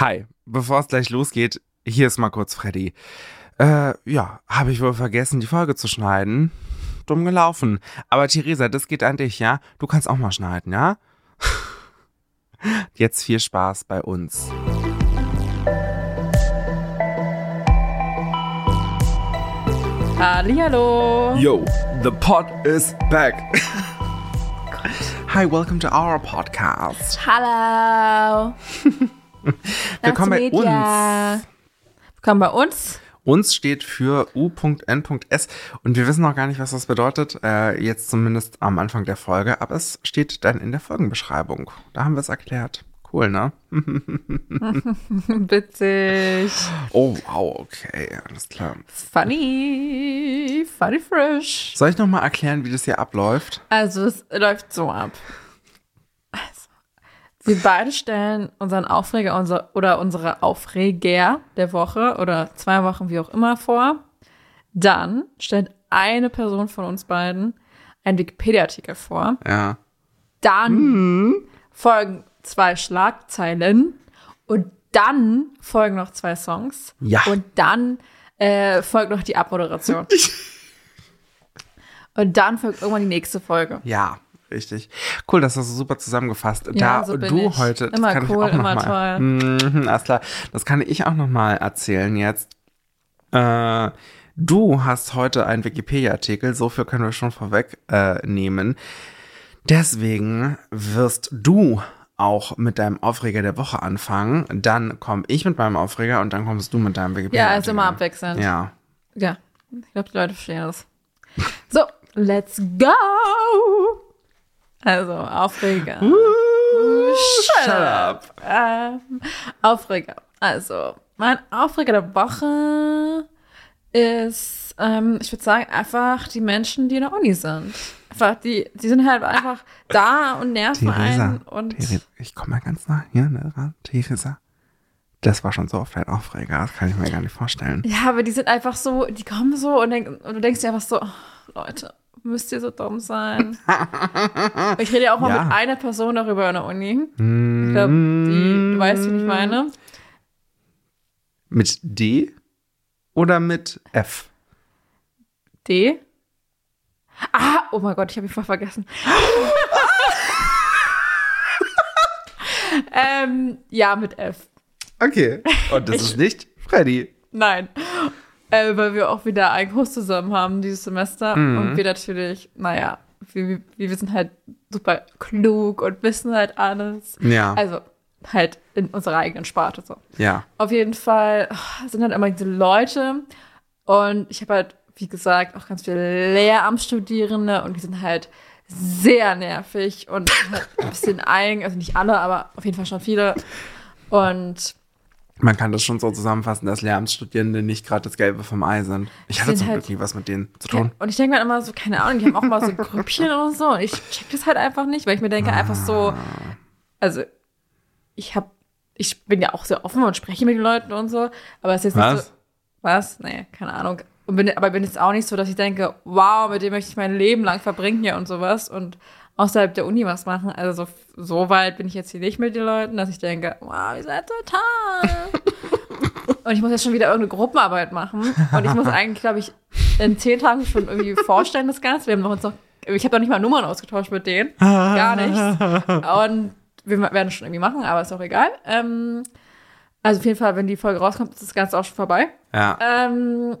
Hi, bevor es gleich losgeht, hier ist mal kurz Freddy. Äh, ja, habe ich wohl vergessen, die Folge zu schneiden. Dumm gelaufen. Aber Theresa, das geht an dich, ja? Du kannst auch mal schneiden, ja? Jetzt viel Spaß bei uns. Hallo. Yo, the pod is back. Hi, welcome to our podcast. Hallo. Willkommen bei uns. Willkommen bei uns. Uns steht für U.N.S. und wir wissen noch gar nicht, was das bedeutet, äh, jetzt zumindest am Anfang der Folge, aber es steht dann in der Folgenbeschreibung. Da haben wir es erklärt. Cool, ne? Witzig. Oh, wow, okay, alles klar. Funny. Funny fresh. Soll ich nochmal erklären, wie das hier abläuft? Also, es läuft so ab. Wir beide stellen unseren Aufreger unser, oder unsere Aufreger der Woche oder zwei Wochen, wie auch immer, vor. Dann stellt eine Person von uns beiden einen Wikipedia-Artikel vor. Ja. Dann folgen zwei Schlagzeilen und dann folgen noch zwei Songs. Ja. Und dann äh, folgt noch die Abmoderation. und dann folgt irgendwann die nächste Folge. Ja, richtig. Cool, das hast du super zusammengefasst. Ja, da so bin du ich. heute, das Immer kann ich cool, auch noch immer mal, Mhm, alles klar. Das kann ich auch noch mal erzählen jetzt. Äh, du hast heute einen Wikipedia-Artikel, so viel können wir schon vorweg äh, nehmen. Deswegen wirst du auch mit deinem Aufreger der Woche anfangen. Dann komme ich mit meinem Aufreger und dann kommst du mit deinem Wikipedia. Ja, ist immer abwechselnd. Ja. Ja, ich glaube, die Leute verstehen das. So, let's go! Also, Aufreger. Shut up. Ähm, Aufreger. Also, mein Aufreger der Woche ist, ähm, ich würde sagen, einfach die Menschen, die in der Uni sind. Einfach, die, die sind halt einfach da und nerven Theresa, einen. Und Theresa, ich komme mal ganz nah hier, ne, ran. Theresa. Das war schon so oft ein Aufreger, das kann ich mir gar nicht vorstellen. ja, aber die sind einfach so, die kommen so und, denk, und du denkst dir einfach so, oh, Leute, müsst ihr so dumm sein? ich rede ja auch mal Ja. mit einer Person darüber in der Uni. Ich glaube, die, du weißt, wie ich meine. Mit D oder mit F? D. Ah, oh mein Gott, ich habe ihn voll vergessen. ähm, ja, mit F. Okay. Und das ist nicht Freddy. Nein. Äh, weil wir auch wieder einen Kurs zusammen haben dieses Semester. Mhm. Und wir natürlich, naja, wir, wir, wir sind halt super klug und wissen halt alles. Ja. Also halt in unserer eigenen Sparte so. ja. Auf jeden Fall ah, sind halt immer diese Leute und ich habe halt, wie gesagt, auch ganz viele Lehramtsstudierende und die sind halt sehr nervig und halt ein bisschen eigen, also nicht alle, aber auf jeden Fall schon viele. Und Man kann das schon so zusammenfassen, dass Lehramtsstudierende nicht gerade das Gelbe vom Ei sind. Ich hatte Sind zum halt- Glück nie was mit denen zu tun. und ich denke mir immer so, keine Ahnung, die haben auch mal so Grüppchen und so und ich check das halt einfach nicht, weil ich mir denke einfach so, also ich habe, ich bin ja auch sehr offen und spreche mit den Leuten und so, aber es ist jetzt nicht Was? so, was? Nee, keine Ahnung. Und bin, aber bin jetzt auch nicht so, dass ich denke, wow, mit dem möchte ich mein Leben lang verbringen hier und sowas und außerhalb der Uni was machen. Also so, so weit bin ich jetzt hier nicht mit den Leuten, dass ich denke, wow, ihr seid total. und ich muss jetzt schon wieder irgendeine Gruppenarbeit machen. Und ich muss eigentlich, glaube ich, in zehn Tagen schon irgendwie vorstellen, das Ganze. Wir haben noch uns noch, ich habe noch nicht mal Nummern ausgetauscht mit denen. Gar nichts. Und wir werden es schon irgendwie machen, aber ist auch egal. Ähm, also auf jeden Fall, wenn die Folge rauskommt, ist das Ganze auch schon vorbei. Ja. Ähm,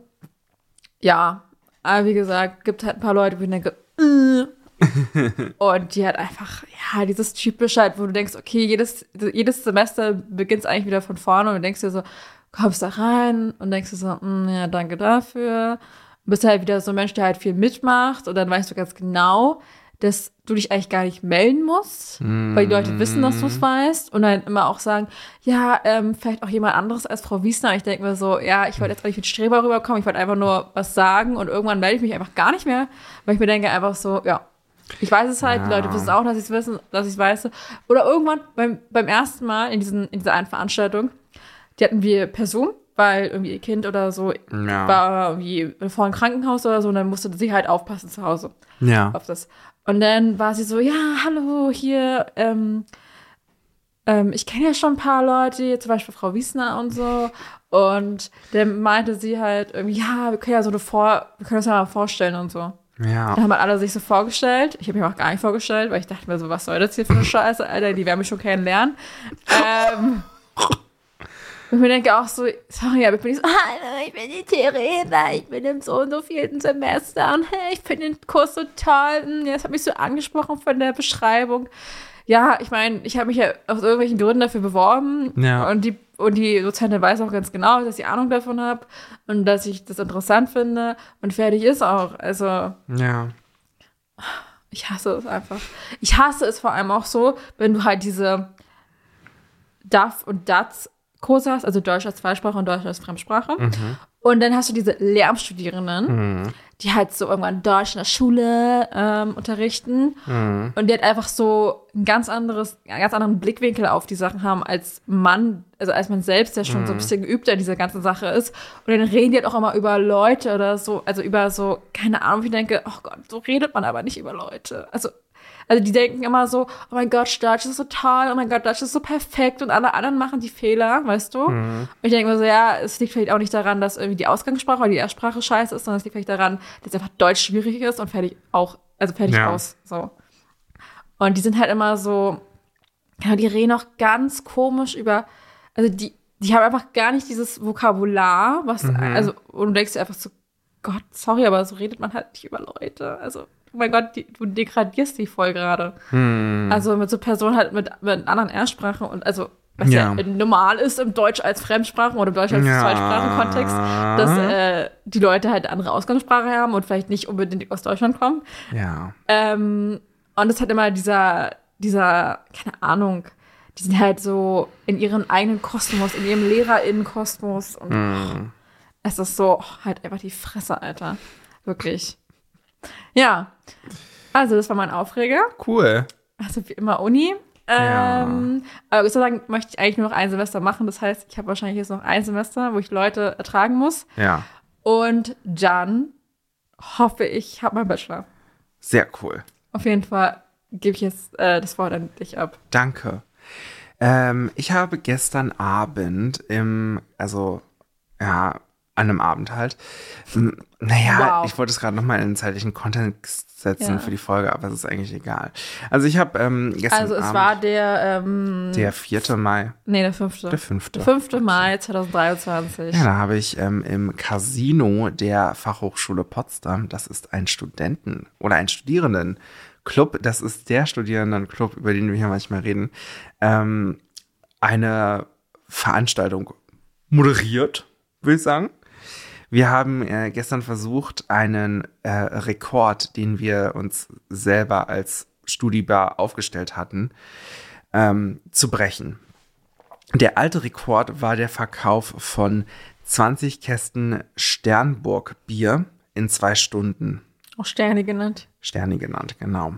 ja, aber wie gesagt, gibt halt ein paar Leute, wo ich denke, äh. und die halt einfach, ja, dieses typische halt, wo du denkst, okay, jedes, jedes Semester beginnt eigentlich wieder von vorne und du denkst dir so, kommst da rein und denkst dir so, mm, ja, danke dafür. Du bist halt wieder so ein Mensch, der halt viel mitmacht und dann weißt du ganz genau, dass du dich eigentlich gar nicht melden musst, weil die Leute wissen, dass du es weißt und dann immer auch sagen, ja, ähm, vielleicht auch jemand anderes als Frau Wiesner. Ich denke mir so, ja, ich wollte jetzt auch nicht mit Streber rüberkommen, ich wollte einfach nur was sagen und irgendwann melde ich mich einfach gar nicht mehr, weil ich mir denke einfach so, ja, ich weiß es halt, die Leute wissen auch, dass ich es wissen, dass ich es weiß. Oder irgendwann beim, beim ersten Mal in, diesen, in dieser einen Veranstaltung, die hatten wir per Zoom, weil irgendwie ihr Kind oder so Ja. war irgendwie vor einem Krankenhaus oder so und dann musste sie halt aufpassen zu Hause Ja. auf das. Und dann war sie so, ja, hallo, hier, ähm, ähm, ich kenne ja schon ein paar Leute, zum Beispiel Frau Wiesner und so. Und dann meinte sie halt irgendwie, ja, wir können ja so eine Vor, wir können uns ja mal vorstellen und so. Ja. Dann haben halt alle sich so vorgestellt. Ich habe mich auch gar nicht vorgestellt, weil ich dachte mir so, was soll das hier für eine Scheiße, Alter, die werden mich schon kennenlernen. ähm, und mir denke auch so, sorry, aber ich bin nicht so, hallo, ich bin die Theresa, ich bin im so und so vierten Semester und hey, ich finde den Kurs so toll. Und das hat mich so angesprochen von der Beschreibung. Ja, ich meine, ich habe mich ja aus irgendwelchen Gründen dafür beworben Ja. und die und die Dozentin weiß auch ganz genau, dass ich Ahnung davon habe und dass ich das interessant finde und fertig ist auch. Also Ja. ich hasse es einfach. Ich hasse es vor allem auch so, wenn du halt diese DAF und DATS Kurse hast, also Deutsch als Zweisprache und Deutsch als Fremdsprache. Und dann hast du diese Lehramtsstudierenden, die halt so irgendwann Deutsch in der Schule ähm, unterrichten. Und die halt einfach so ein ganz anderes, einen ganz anderen Blickwinkel auf die Sachen haben als Mann, also als man selbst, der schon so ein bisschen geübter in dieser ganzen Sache ist. Und dann reden die halt auch immer über Leute oder so, also über so, keine Ahnung, ich denke, oh Gott, so redet man aber nicht über Leute. Also, also die denken immer so, oh mein Gott, Deutsch ist so toll, oh mein Gott, Deutsch ist so perfekt und alle anderen machen die Fehler, weißt du? Und ich denke mir so, ja, es liegt vielleicht auch nicht daran, dass irgendwie die Ausgangssprache oder die Erstsprache scheiße ist, sondern es liegt vielleicht daran, dass einfach Deutsch schwierig ist und fertig auch, also fertig Ja. aus, so. Und die sind halt immer so, ja, die reden auch ganz komisch über, also die, die haben einfach gar nicht dieses Vokabular, was, also, und du denkst dir einfach so, Gott, sorry, aber so redet man halt nicht über Leute. Also, oh mein Gott, die, du degradierst die voll gerade. Hm. Also mit so Personen halt mit, mit anderen Ersprachen und also, was ja. Ja. normal ist im Deutsch als Fremdsprachen oder im Deutsch als Ja. Zweitsprachenkontext, dass äh, die Leute halt andere Ausgangssprache haben und vielleicht nicht unbedingt aus Deutschland kommen. Ja. Ähm, und es hat immer dieser, dieser, keine Ahnung, die sind halt so in ihrem eigenen Kosmos, in ihrem LehrerInnen-Kosmos. Und Hm. es ist so, oh, halt einfach die Fresse, Alter. Wirklich. Ja. Also, das war mein Aufreger. Cool. Also, wie immer Uni. Ähm, Aber Gott sei Dank möchte ich eigentlich nur noch ein Semester machen. Das heißt, ich habe wahrscheinlich jetzt noch ein Semester, wo ich Leute ertragen muss. Ja. Und dann hoffe ich, habe meinen Bachelor. Sehr cool. Auf jeden Fall gebe ich jetzt äh, das Wort an dich ab. Danke. Ähm, ich habe gestern Abend im, also, ja, an einem Abend halt, naja, Wow. ich wollte es gerade nochmal in den zeitlichen Kontext setzen Ja. für die Folge, aber es ist eigentlich egal. Also ich habe ähm, gestern Also, es Abend, war der, ähm, der 4. Mai, nee, der fünfte. der 5. Der 5. Mai 2023. Ja, da habe ich ähm, im Casino der Fachhochschule Potsdam, das ist ein Studenten- oder ein Studierendenclub, das ist der Studierendenclub, über den wir hier manchmal reden, ähm, eine Veranstaltung moderiert, würde ich sagen. Wir haben äh, gestern versucht, einen äh, Rekord, den wir uns selber als Studibar aufgestellt hatten, ähm, zu brechen. Der alte Rekord war der Verkauf von 20 Kästen Sternburg Bier in zwei Stunden. Auch Sterne genannt. Sterni genannt, genau.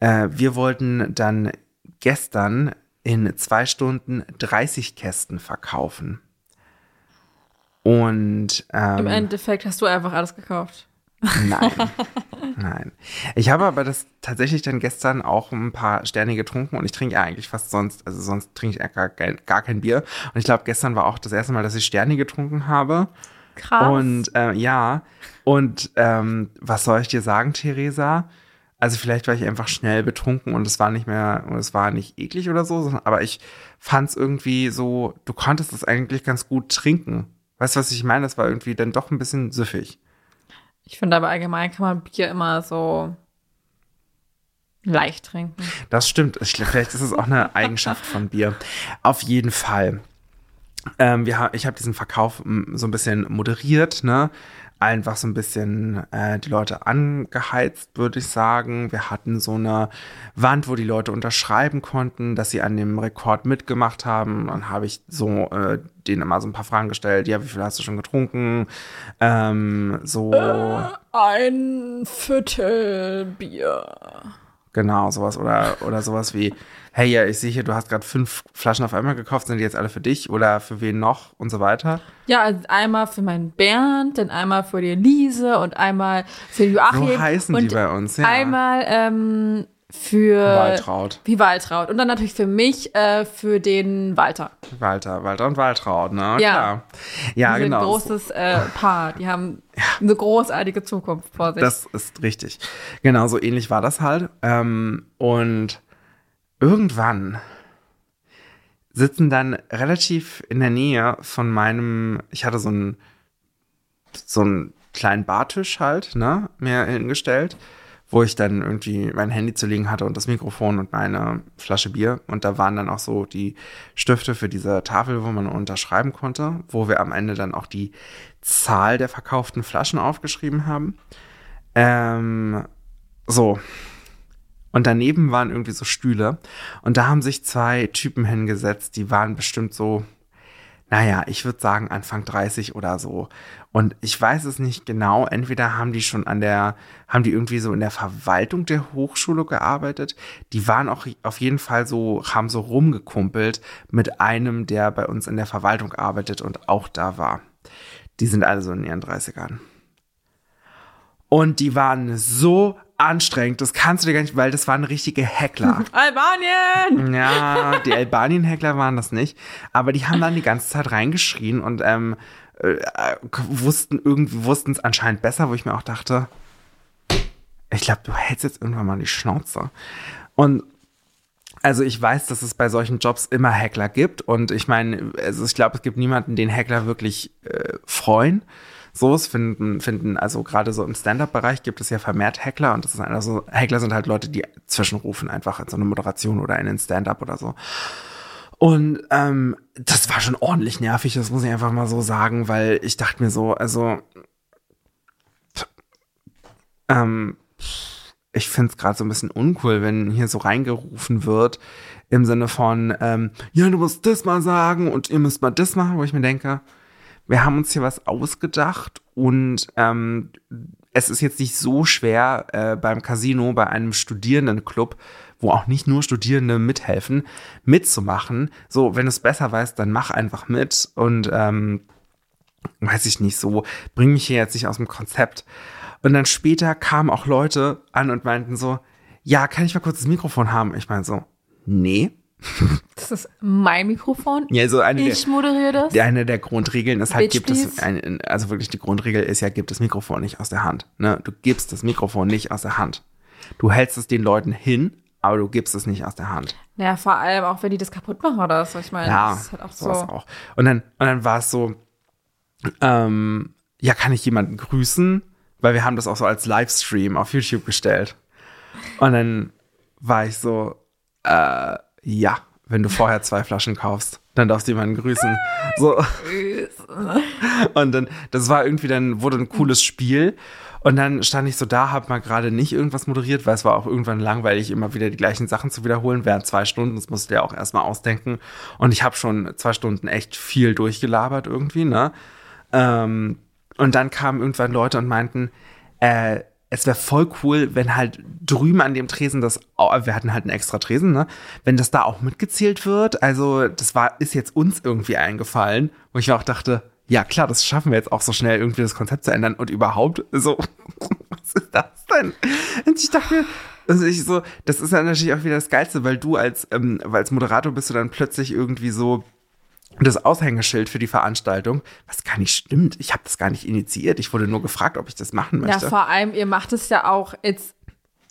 Äh, wir wollten dann gestern in zwei Stunden 30 Kästen verkaufen. Und Im ähm, Endeffekt hast du einfach alles gekauft. Nein. Nein. Ich habe aber das tatsächlich dann gestern auch ein paar Sterne getrunken und ich trinke ja eigentlich fast sonst, also sonst trinke ich ja gar kein, gar kein Bier. Und ich glaube, gestern war auch das erste Mal, dass ich Sterne getrunken habe. Krass. Und äh, ja, und ähm, was soll ich dir sagen, Theresa? Also vielleicht war ich einfach schnell betrunken und es war nicht mehr, und es war nicht eklig oder so, sondern, aber ich fand es irgendwie so, du konntest es eigentlich ganz gut trinken. Weißt du, was ich meine? Das war irgendwie dann doch ein bisschen süffig. ich finde aber allgemein kann man Bier immer so leicht trinken. Das stimmt. Vielleicht ist es auch eine Eigenschaft von Bier. Auf jeden Fall. Ähm, wir, ich habe diesen Verkauf m, so ein bisschen moderiert, ne? Einfach so ein bisschen äh, die Leute angeheizt, würde ich sagen. Wir hatten so eine Wand, wo die Leute unterschreiben konnten, dass sie an dem Rekord mitgemacht haben. Dann habe ich so äh, denen immer so ein paar Fragen gestellt. Ja, wie viel hast du schon getrunken? Ähm, so. Ein Viertel Bier. Genau, sowas oder, oder sowas wie, hey, ja, ich sehe hier, du hast gerade fünf Flaschen auf einmal gekauft, sind die jetzt alle für dich oder für wen noch und so weiter. Ja, also einmal für meinen Bernd, dann einmal für die Elise und einmal für Joachim. So heißen die bei uns, ja. Einmal ähm, für Waltraud. Wie Waltraud. Und dann natürlich für mich, äh, für den Walter. Walter, Walter und Waltraud, ne? Ja. Klar. Ja, genau. ein großes äh, Paar. Die haben eine großartige Zukunft vor sich. Das ist richtig. Genau, so ähnlich war das halt. Ähm, und irgendwann sitzen dann relativ in der Nähe von meinem, ich hatte so einen, so einen kleinen Bartisch halt, ne, mir hingestellt, wo ich dann irgendwie mein Handy zu liegen hatte und das Mikrofon und meine Flasche Bier. Und da waren dann auch so die Stifte für diese Tafel, wo man unterschreiben konnte, wo wir am Ende dann auch die Zahl der verkauften Flaschen aufgeschrieben haben. Ähm, so. Und daneben waren irgendwie so Stühle. Und da haben sich zwei Typen hingesetzt, die waren bestimmt so, naja, ich würde sagen Anfang 30 oder so. Und ich weiß es nicht genau. Entweder haben die schon an der, haben die irgendwie so in der Verwaltung der Hochschule gearbeitet. Die waren auch auf jeden Fall so, haben so rumgekumpelt mit einem, der bei uns in der Verwaltung arbeitet und auch da war. Die sind alle so in ihren 30ern. Und die waren so anstrengend, das kannst du dir gar nicht, weil das waren richtige Heckler. Albanien! Ja, die Albanien-Heckler waren das nicht. Aber die haben dann die ganze Zeit reingeschrien und ähm, äh, wussten irgendwie, wussten es anscheinend besser, wo ich mir auch dachte, ich glaube, du hältst jetzt irgendwann mal die Schnauze. Und also ich weiß, dass es bei solchen Jobs immer Heckler gibt. Und ich meine, also ich glaube, es gibt niemanden, den Heckler wirklich äh, freuen. So es finden, finden, also gerade so im Stand-up-Bereich gibt es ja vermehrt Heckler und das ist also, Heckler sind halt Leute, die zwischenrufen, einfach in so eine Moderation oder in den Stand-up oder so. Und ähm, das war schon ordentlich nervig, das muss ich einfach mal so sagen, weil ich dachte mir so, also ähm, ich finde es gerade so ein bisschen uncool, wenn hier so reingerufen wird im Sinne von, ähm, ja, du musst das mal sagen und ihr müsst mal das machen, wo ich mir denke, wir haben uns hier was ausgedacht und ähm, es ist jetzt nicht so schwer äh, beim Casino, bei einem Studierendenclub, wo auch nicht nur Studierende mithelfen, mitzumachen. So, wenn du es besser weißt, dann mach einfach mit und ähm, weiß ich nicht so, bring mich hier jetzt nicht aus dem Konzept. Und dann später kamen auch Leute an und meinten so, ja, kann ich mal kurz das Mikrofon haben? Ich meine so, nee. Das ist mein Mikrofon. Ja, so eine Ich moderiere das. der, eine der Grundregeln ist halt, Bitch, gibt es, ein, also wirklich die Grundregel ist ja, gib das Mikrofon nicht aus der Hand. Ne? Du gibst das Mikrofon nicht aus der Hand. Du hältst es den Leuten hin, aber du gibst es nicht aus der Hand. Ja, vor allem auch, wenn die das kaputt machen oder so. Ich meine, Ja, das ist halt auch so. auch. Und dann, und dann war es so, ähm, ja, kann ich jemanden grüßen? Weil wir haben das auch so als Livestream auf YouTube gestellt. Und dann war ich so, äh, ja, wenn du vorher zwei Flaschen kaufst, dann darfst du jemanden grüßen. So. Und dann, das war irgendwie dann, wurde ein cooles Spiel. Und dann stand ich so da, hab mal gerade nicht irgendwas moderiert, weil es war auch irgendwann langweilig, immer wieder die gleichen Sachen zu wiederholen. Während zwei Stunden, das musste ja auch erstmal ausdenken. Und ich habe schon zwei Stunden echt viel durchgelabert irgendwie, ne? Ähm, und dann kamen irgendwann Leute und meinten, äh, es wäre voll cool, wenn halt drüben an dem Tresen das, au- wir hatten halt einen extra Tresen, ne? Wenn das da auch mitgezählt wird. Also, das war, ist jetzt uns irgendwie eingefallen, wo ich mir auch dachte, ja klar, das schaffen wir jetzt auch so schnell irgendwie das Konzept zu ändern und überhaupt so, was ist das denn? Und ich dachte also ich so, das ist dann natürlich auch wieder das Geilste, weil du als, ähm, als Moderator bist du dann plötzlich irgendwie so, das Aushängeschild für die Veranstaltung, was gar nicht stimmt. Ich habe das gar nicht initiiert. Ich wurde nur gefragt, ob ich das machen Ja, möchte. vor allem, ihr macht es ja auch jetzt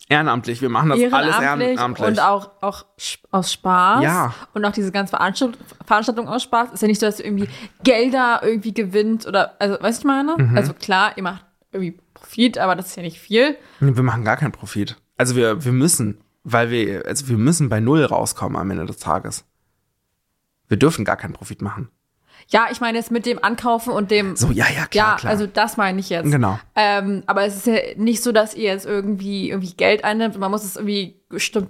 ehrenamtlich. Wir machen das alles ehrenamtlich, ehrenamtlich. und auch, auch aus Spaß. Ja. Und auch diese ganze Veranstaltung, aus Spaß. Ist ja nicht so, dass du irgendwie Gelder irgendwie gewinnt oder, also, weißt du, ich meine? Mhm. Also klar, ihr macht irgendwie Profit, aber das ist ja nicht viel. Wir machen gar keinen Profit. Also wir, wir müssen, weil wir, also wir müssen bei Null rauskommen am Ende des Tages. Wir dürfen gar keinen Profit machen. Ja, ich meine jetzt mit dem Ankaufen und dem. So, ja, ja, klar, ja, klar. also das meine ich jetzt. Genau. Ähm, aber es ist ja nicht so, dass ihr jetzt irgendwie, irgendwie Geld einnimmt. Man muss es irgendwie bestimmt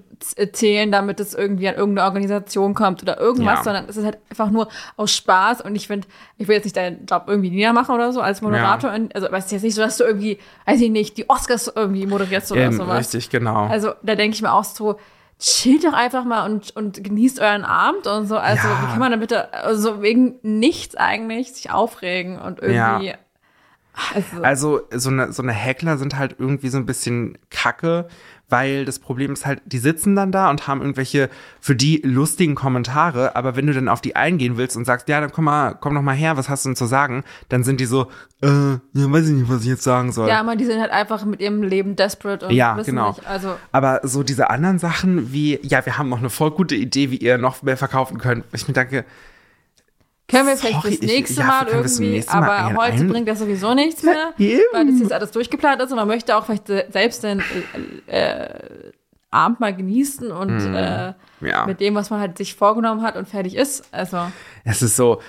zählen, damit es irgendwie an irgendeine Organisation kommt oder irgendwas, Ja. sondern es ist halt einfach nur aus Spaß. Und ich finde, ich will jetzt nicht deinen Job irgendwie niedermachen oder so als Moderator. Also, aber es ist jetzt nicht so, dass du irgendwie, weiß ich nicht, die Oscars irgendwie moderierst oder Ähm, sowas. richtig, genau. Also da denke ich mir auch so, chillt doch einfach mal und, und genießt euren Abend und so. Also Ja. wie kann man da bitte, also wegen nichts eigentlich sich aufregen und irgendwie. Ja. Also, Also so eine, so eine Heckler sind halt irgendwie so ein bisschen kacke, weil das Problem ist halt, die sitzen dann da und haben irgendwelche für die lustigen Kommentare, aber wenn du dann auf die eingehen willst und sagst, ja, dann komm mal, komm noch mal her, was hast du denn zu sagen, dann sind die so, äh, ja, weiß ich nicht, was ich jetzt sagen soll. ja, aber die sind halt einfach mit ihrem Leben desperate und Ja, wissen genau. nicht. Also, Aber so diese anderen Sachen wie, ja, wir haben noch eine voll gute Idee, wie ihr noch mehr verkaufen könnt. Ich mir denke, können wir vielleicht Sorry, ich- nächste ja, Mal fürs irgendwie, nächste Mal aber heute ein- bringt das sowieso nichts mehr, eben. weil das jetzt alles durchgeplant ist und man möchte auch vielleicht se- selbst den äh, äh, Abend mal genießen und äh, Hm. ja. mit dem, was man halt sich vorgenommen hat und fertig ist. Also, Es ist so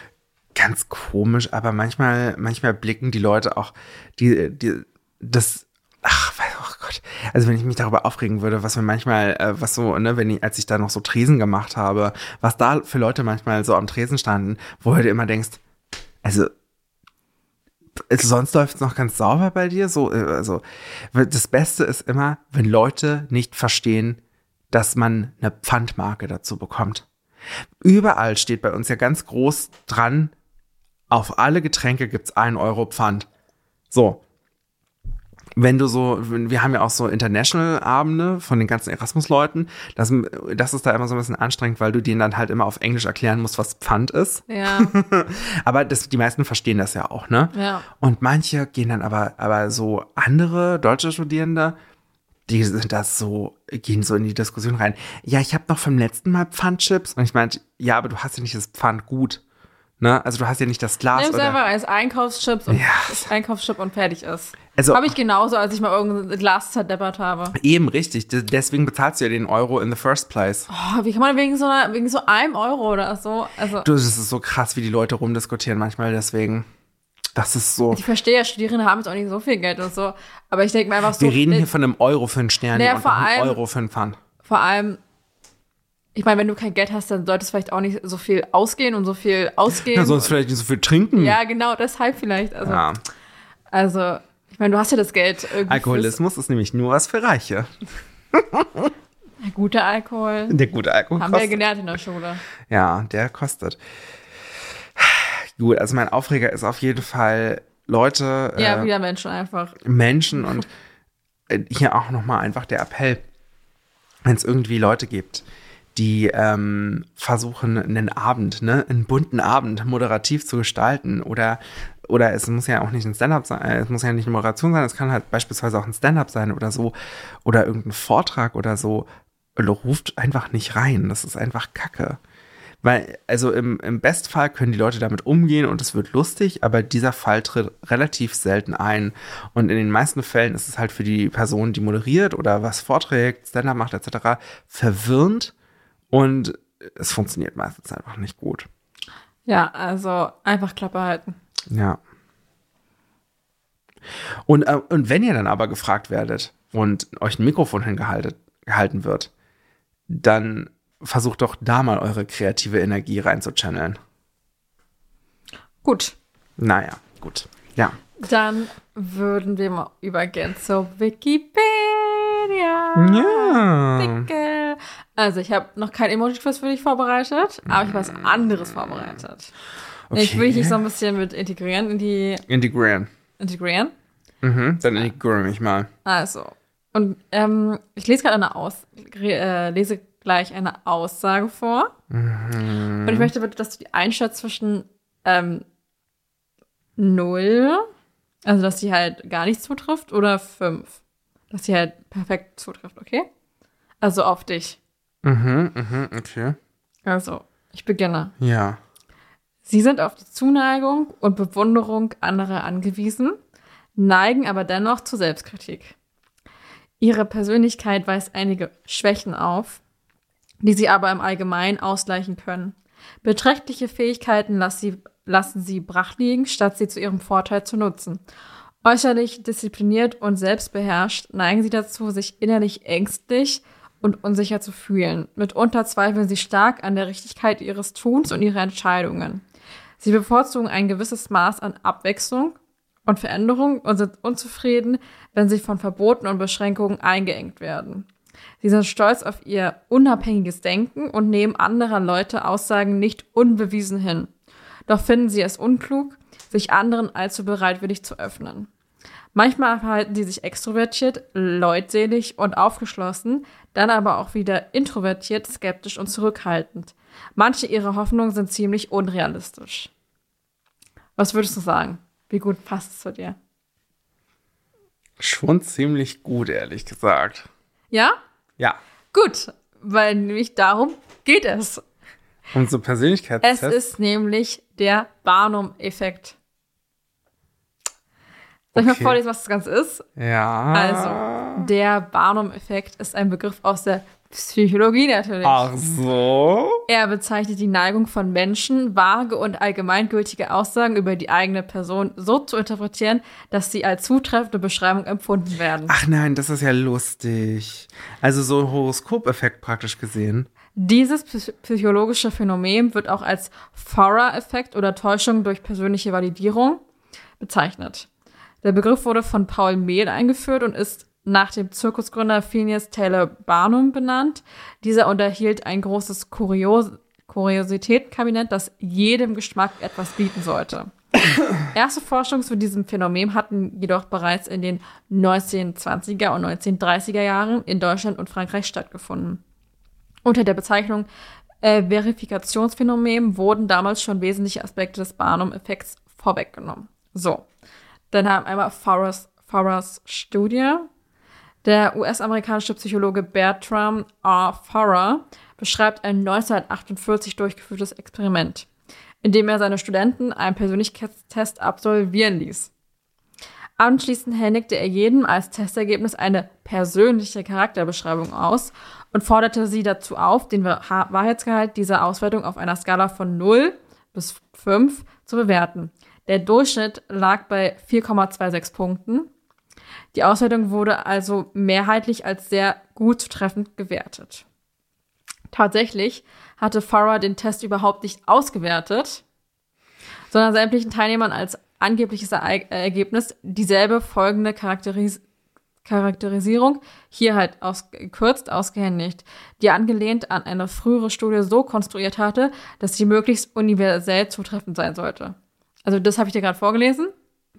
ganz komisch, aber manchmal, manchmal blicken die Leute auch, die, die, das, ach, weiß- Gott. Also wenn ich mich darüber aufregen würde, was mir manchmal, äh, was so, ne, wenn ich, als ich da noch so Tresen gemacht habe, was da für Leute manchmal so am Tresen standen, wo du immer denkst, also, sonst läuft es noch ganz sauber bei dir, so, äh, also, das Beste ist immer, wenn Leute nicht verstehen, dass man eine Pfandmarke dazu bekommt. Überall steht bei uns ja ganz groß dran, auf alle Getränke gibt's ein Euro Pfand. So. Wenn du so, wir haben ja auch so International-Abende von den ganzen Erasmus-Leuten, das, das ist da immer so ein bisschen anstrengend, weil du denen dann halt immer auf Englisch erklären musst, was Pfand ist. ja, Aber das, die meisten verstehen das ja auch, ne? ja. Und manche gehen dann aber, aber so andere deutsche Studierende, die sind das so, gehen so in die Diskussion rein. Ja, ich habe noch vom letzten Mal Pfandchips. Und ich meinte, ja, aber du hast ja nicht das Pfand gut. Ne? Also du hast ja nicht das Glas. Oder, einfach als Einkaufschips und Ja. Einkaufschip und fertig ist. Also- Habe ich genauso, als ich mal irgendein Glas zerdeppert habe. Eben richtig. De- Deswegen bezahlst du ja den Euro in the first place. Oh, wie kann man wegen so, einer, wegen so einem Euro oder so, also Du, das ist so krass, wie die Leute rumdiskutieren manchmal. Deswegen, das ist so. ich verstehe ja, Studierende haben jetzt auch nicht so viel Geld und so, aber ich denke mir einfach so, Wir reden äh, hier von einem Euro für einen Stern Naja, und vor einem allem- Euro für einen Pfand. vor allem, ich meine, wenn du kein Geld hast, dann solltest du vielleicht auch nicht so viel ausgehen und so viel ausgeben. Ja, sonst vielleicht nicht so viel trinken. ja, genau, deshalb vielleicht. Also, Ja. also ich meine, du hast ja das Geld irgendwie. Alkoholismus ist nämlich nur was für Reiche. Fürs, guter Alkohol. Der gute Alkohol Haben wir kostet. gelernt in der Schule. Ja, der kostet. Gut, also mein Aufreger ist auf jeden Fall Leute, Ja, äh, wieder Menschen einfach. Menschen und äh, hier auch nochmal einfach der Appell, wenn es irgendwie Leute gibt, die ähm, versuchen, einen Abend, ne, einen bunten Abend moderativ zu gestalten oder oder es muss ja auch nicht ein Stand-up sein, äh, es muss ja nicht eine Moderation sein, es kann halt beispielsweise auch ein Stand-up sein oder so oder irgendein Vortrag oder so. Ruft einfach nicht rein, das ist einfach Kacke. Weil, also im, im Bestfall können die Leute damit umgehen und es wird lustig, aber dieser Fall tritt relativ selten ein. Und in den meisten Fällen ist es halt für die Person, die moderiert oder was vorträgt, Stand-up macht etc., verwirrend und es funktioniert meistens einfach nicht gut. Ja, also einfach Klappe halten. Ja. Und, äh, und wenn ihr dann aber gefragt werdet und euch ein Mikrofon hingehalten gehalten wird, dann versucht doch da mal eure kreative Energie reinzuchanneln. Gut, Naja, gut. Ja. dann würden wir mal übergehen zur Wikipedia. Ja. Dicke. Also, ich habe noch kein Emoji-Quiz für dich vorbereitet, aber ich habe was anderes vorbereitet. Ich will dich so ein bisschen mit integrieren in die Integrieren. integrieren. Mhm, dann integriere mich mal. Also, und ähm, ich lese gerade eine Aus, äh, lese gleich eine Aussage vor. Und ich möchte bitte, dass du die einschätzt zwischen ähm, 0, also dass die halt gar nicht zutrifft, oder 5. Dass die halt perfekt zutrifft, okay? Also auf dich. Mhm, mhm, okay. Also, ich beginne. Ja. Sie sind auf die Zuneigung und Bewunderung anderer angewiesen, neigen aber dennoch zur Selbstkritik. Ihre Persönlichkeit weist einige Schwächen auf, die sie aber im Allgemeinen ausgleichen können. Beträchtliche Fähigkeiten lassen sie, lassen sie brach liegen, statt sie zu ihrem Vorteil zu nutzen. Äußerlich diszipliniert und selbstbeherrscht neigen sie dazu, sich innerlich ängstlich und unsicher zu fühlen. Mitunter zweifeln sie stark an der Richtigkeit ihres Tuns und ihrer Entscheidungen. Sie bevorzugen ein gewisses Maß an Abwechslung und Veränderung und sind unzufrieden, wenn sie von Verboten und Beschränkungen eingeengt werden. Sie sind stolz auf ihr unabhängiges Denken und nehmen anderer Leute Aussagen nicht unbewiesen hin. doch finden sie es unklug, sich anderen allzu bereitwillig zu öffnen. Manchmal verhalten sie sich extrovertiert, leutselig und aufgeschlossen, dann aber auch wieder introvertiert, skeptisch und zurückhaltend. Manche ihrer Hoffnungen sind ziemlich unrealistisch. Was würdest du sagen? Wie gut passt es zu dir? Schon ziemlich gut, ehrlich gesagt. Ja? Ja. Gut, weil nämlich darum geht es. Um so Persönlichkeitstest. Es ist nämlich der Barnum-Effekt. Soll ich mal Okay. vorlesen, was das Ganze ist? Ja. Also, der Barnum-Effekt ist ein Begriff aus der Psychologie natürlich. Ach so. Er bezeichnet die Neigung von Menschen, vage und allgemeingültige Aussagen über die eigene Person so zu interpretieren, dass sie als zutreffende Beschreibung empfunden werden. Ach nein, das ist ja lustig. Also so ein Horoskopeffekt praktisch gesehen. Dieses psy- psychologische Phänomen wird auch als Forer-Effekt oder Täuschung durch persönliche Validierung bezeichnet. Der Begriff wurde von Paul Mehl eingeführt und ist nach dem Zirkusgründer Phineas Taylor Barnum benannt. Dieser unterhielt ein großes Kurios Kuriositätenkabinett, das jedem Geschmack etwas bieten sollte. Erste Forschungen zu diesem Phänomen hatten jedoch bereits in den 1920er und 1930er Jahren in Deutschland und Frankreich stattgefunden. Unter der Bezeichnung äh, Verifikationsphänomen wurden damals schon wesentliche Aspekte des Barnum-Effekts vorweggenommen. So, dann haben wir einmal Farrers, Farrers Studie. Der US-amerikanische Psychologe Bertram R. Farrar beschreibt ein 1948 durchgeführtes Experiment, in dem er seine Studenten einen Persönlichkeitstest absolvieren ließ. Anschließend händigte er jedem als Testergebnis eine persönliche Charakterbeschreibung aus und forderte sie dazu auf, den Wahr- Wahrheitsgehalt dieser Auswertung auf einer Skala von 0 bis 5 zu bewerten. Der Durchschnitt lag bei 4,26 Punkten. Die Auswertung wurde also mehrheitlich als sehr gut zutreffend gewertet. Tatsächlich hatte Farrar den Test überhaupt nicht ausgewertet, sondern sämtlichen Teilnehmern als angebliches äh, Ergebnis dieselbe folgende Charakteris Charakterisierung, hier halt ausgekürzt, ausgehändigt, die angelehnt an eine frühere Studie so konstruiert hatte, dass sie möglichst universell zutreffend sein sollte. Also das habe ich dir gerade vorgelesen,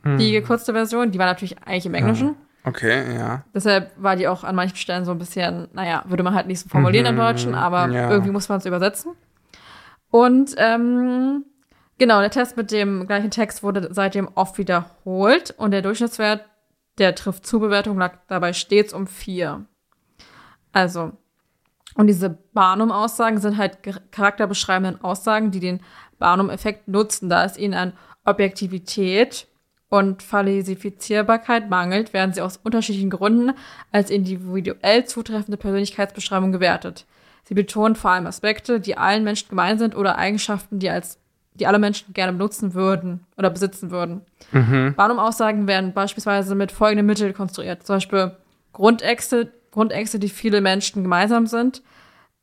die gekürzte Version, die war natürlich eigentlich im Englischen. Okay, ja. Deshalb war die auch an manchen Stellen so ein bisschen, naja, würde man halt nicht so formulieren im Deutschen, aber ja. irgendwie muss man es übersetzen. Und ähm, genau, der Test mit dem gleichen Text wurde seitdem oft wiederholt und der Durchschnittswert der Trifft-zu-Bewertung lag dabei stets um vier. Also, und diese Barnum-Aussagen sind halt charakterbeschreibenden Aussagen, die den Barnum-Effekt nutzen, da es ihnen an Objektivität und Falsifizierbarkeit mangelt, werden sie aus unterschiedlichen Gründen als individuell zutreffende Persönlichkeitsbeschreibung gewertet. Sie betonen vor allem Aspekte, die allen Menschen gemein sind oder Eigenschaften, die als die alle Menschen gerne benutzen würden oder besitzen würden. Barnum-Aussagen werden beispielsweise mit folgenden Mitteln konstruiert. Zum Beispiel Grundäxte, Grundäxte, die viele Menschen gemeinsam sind,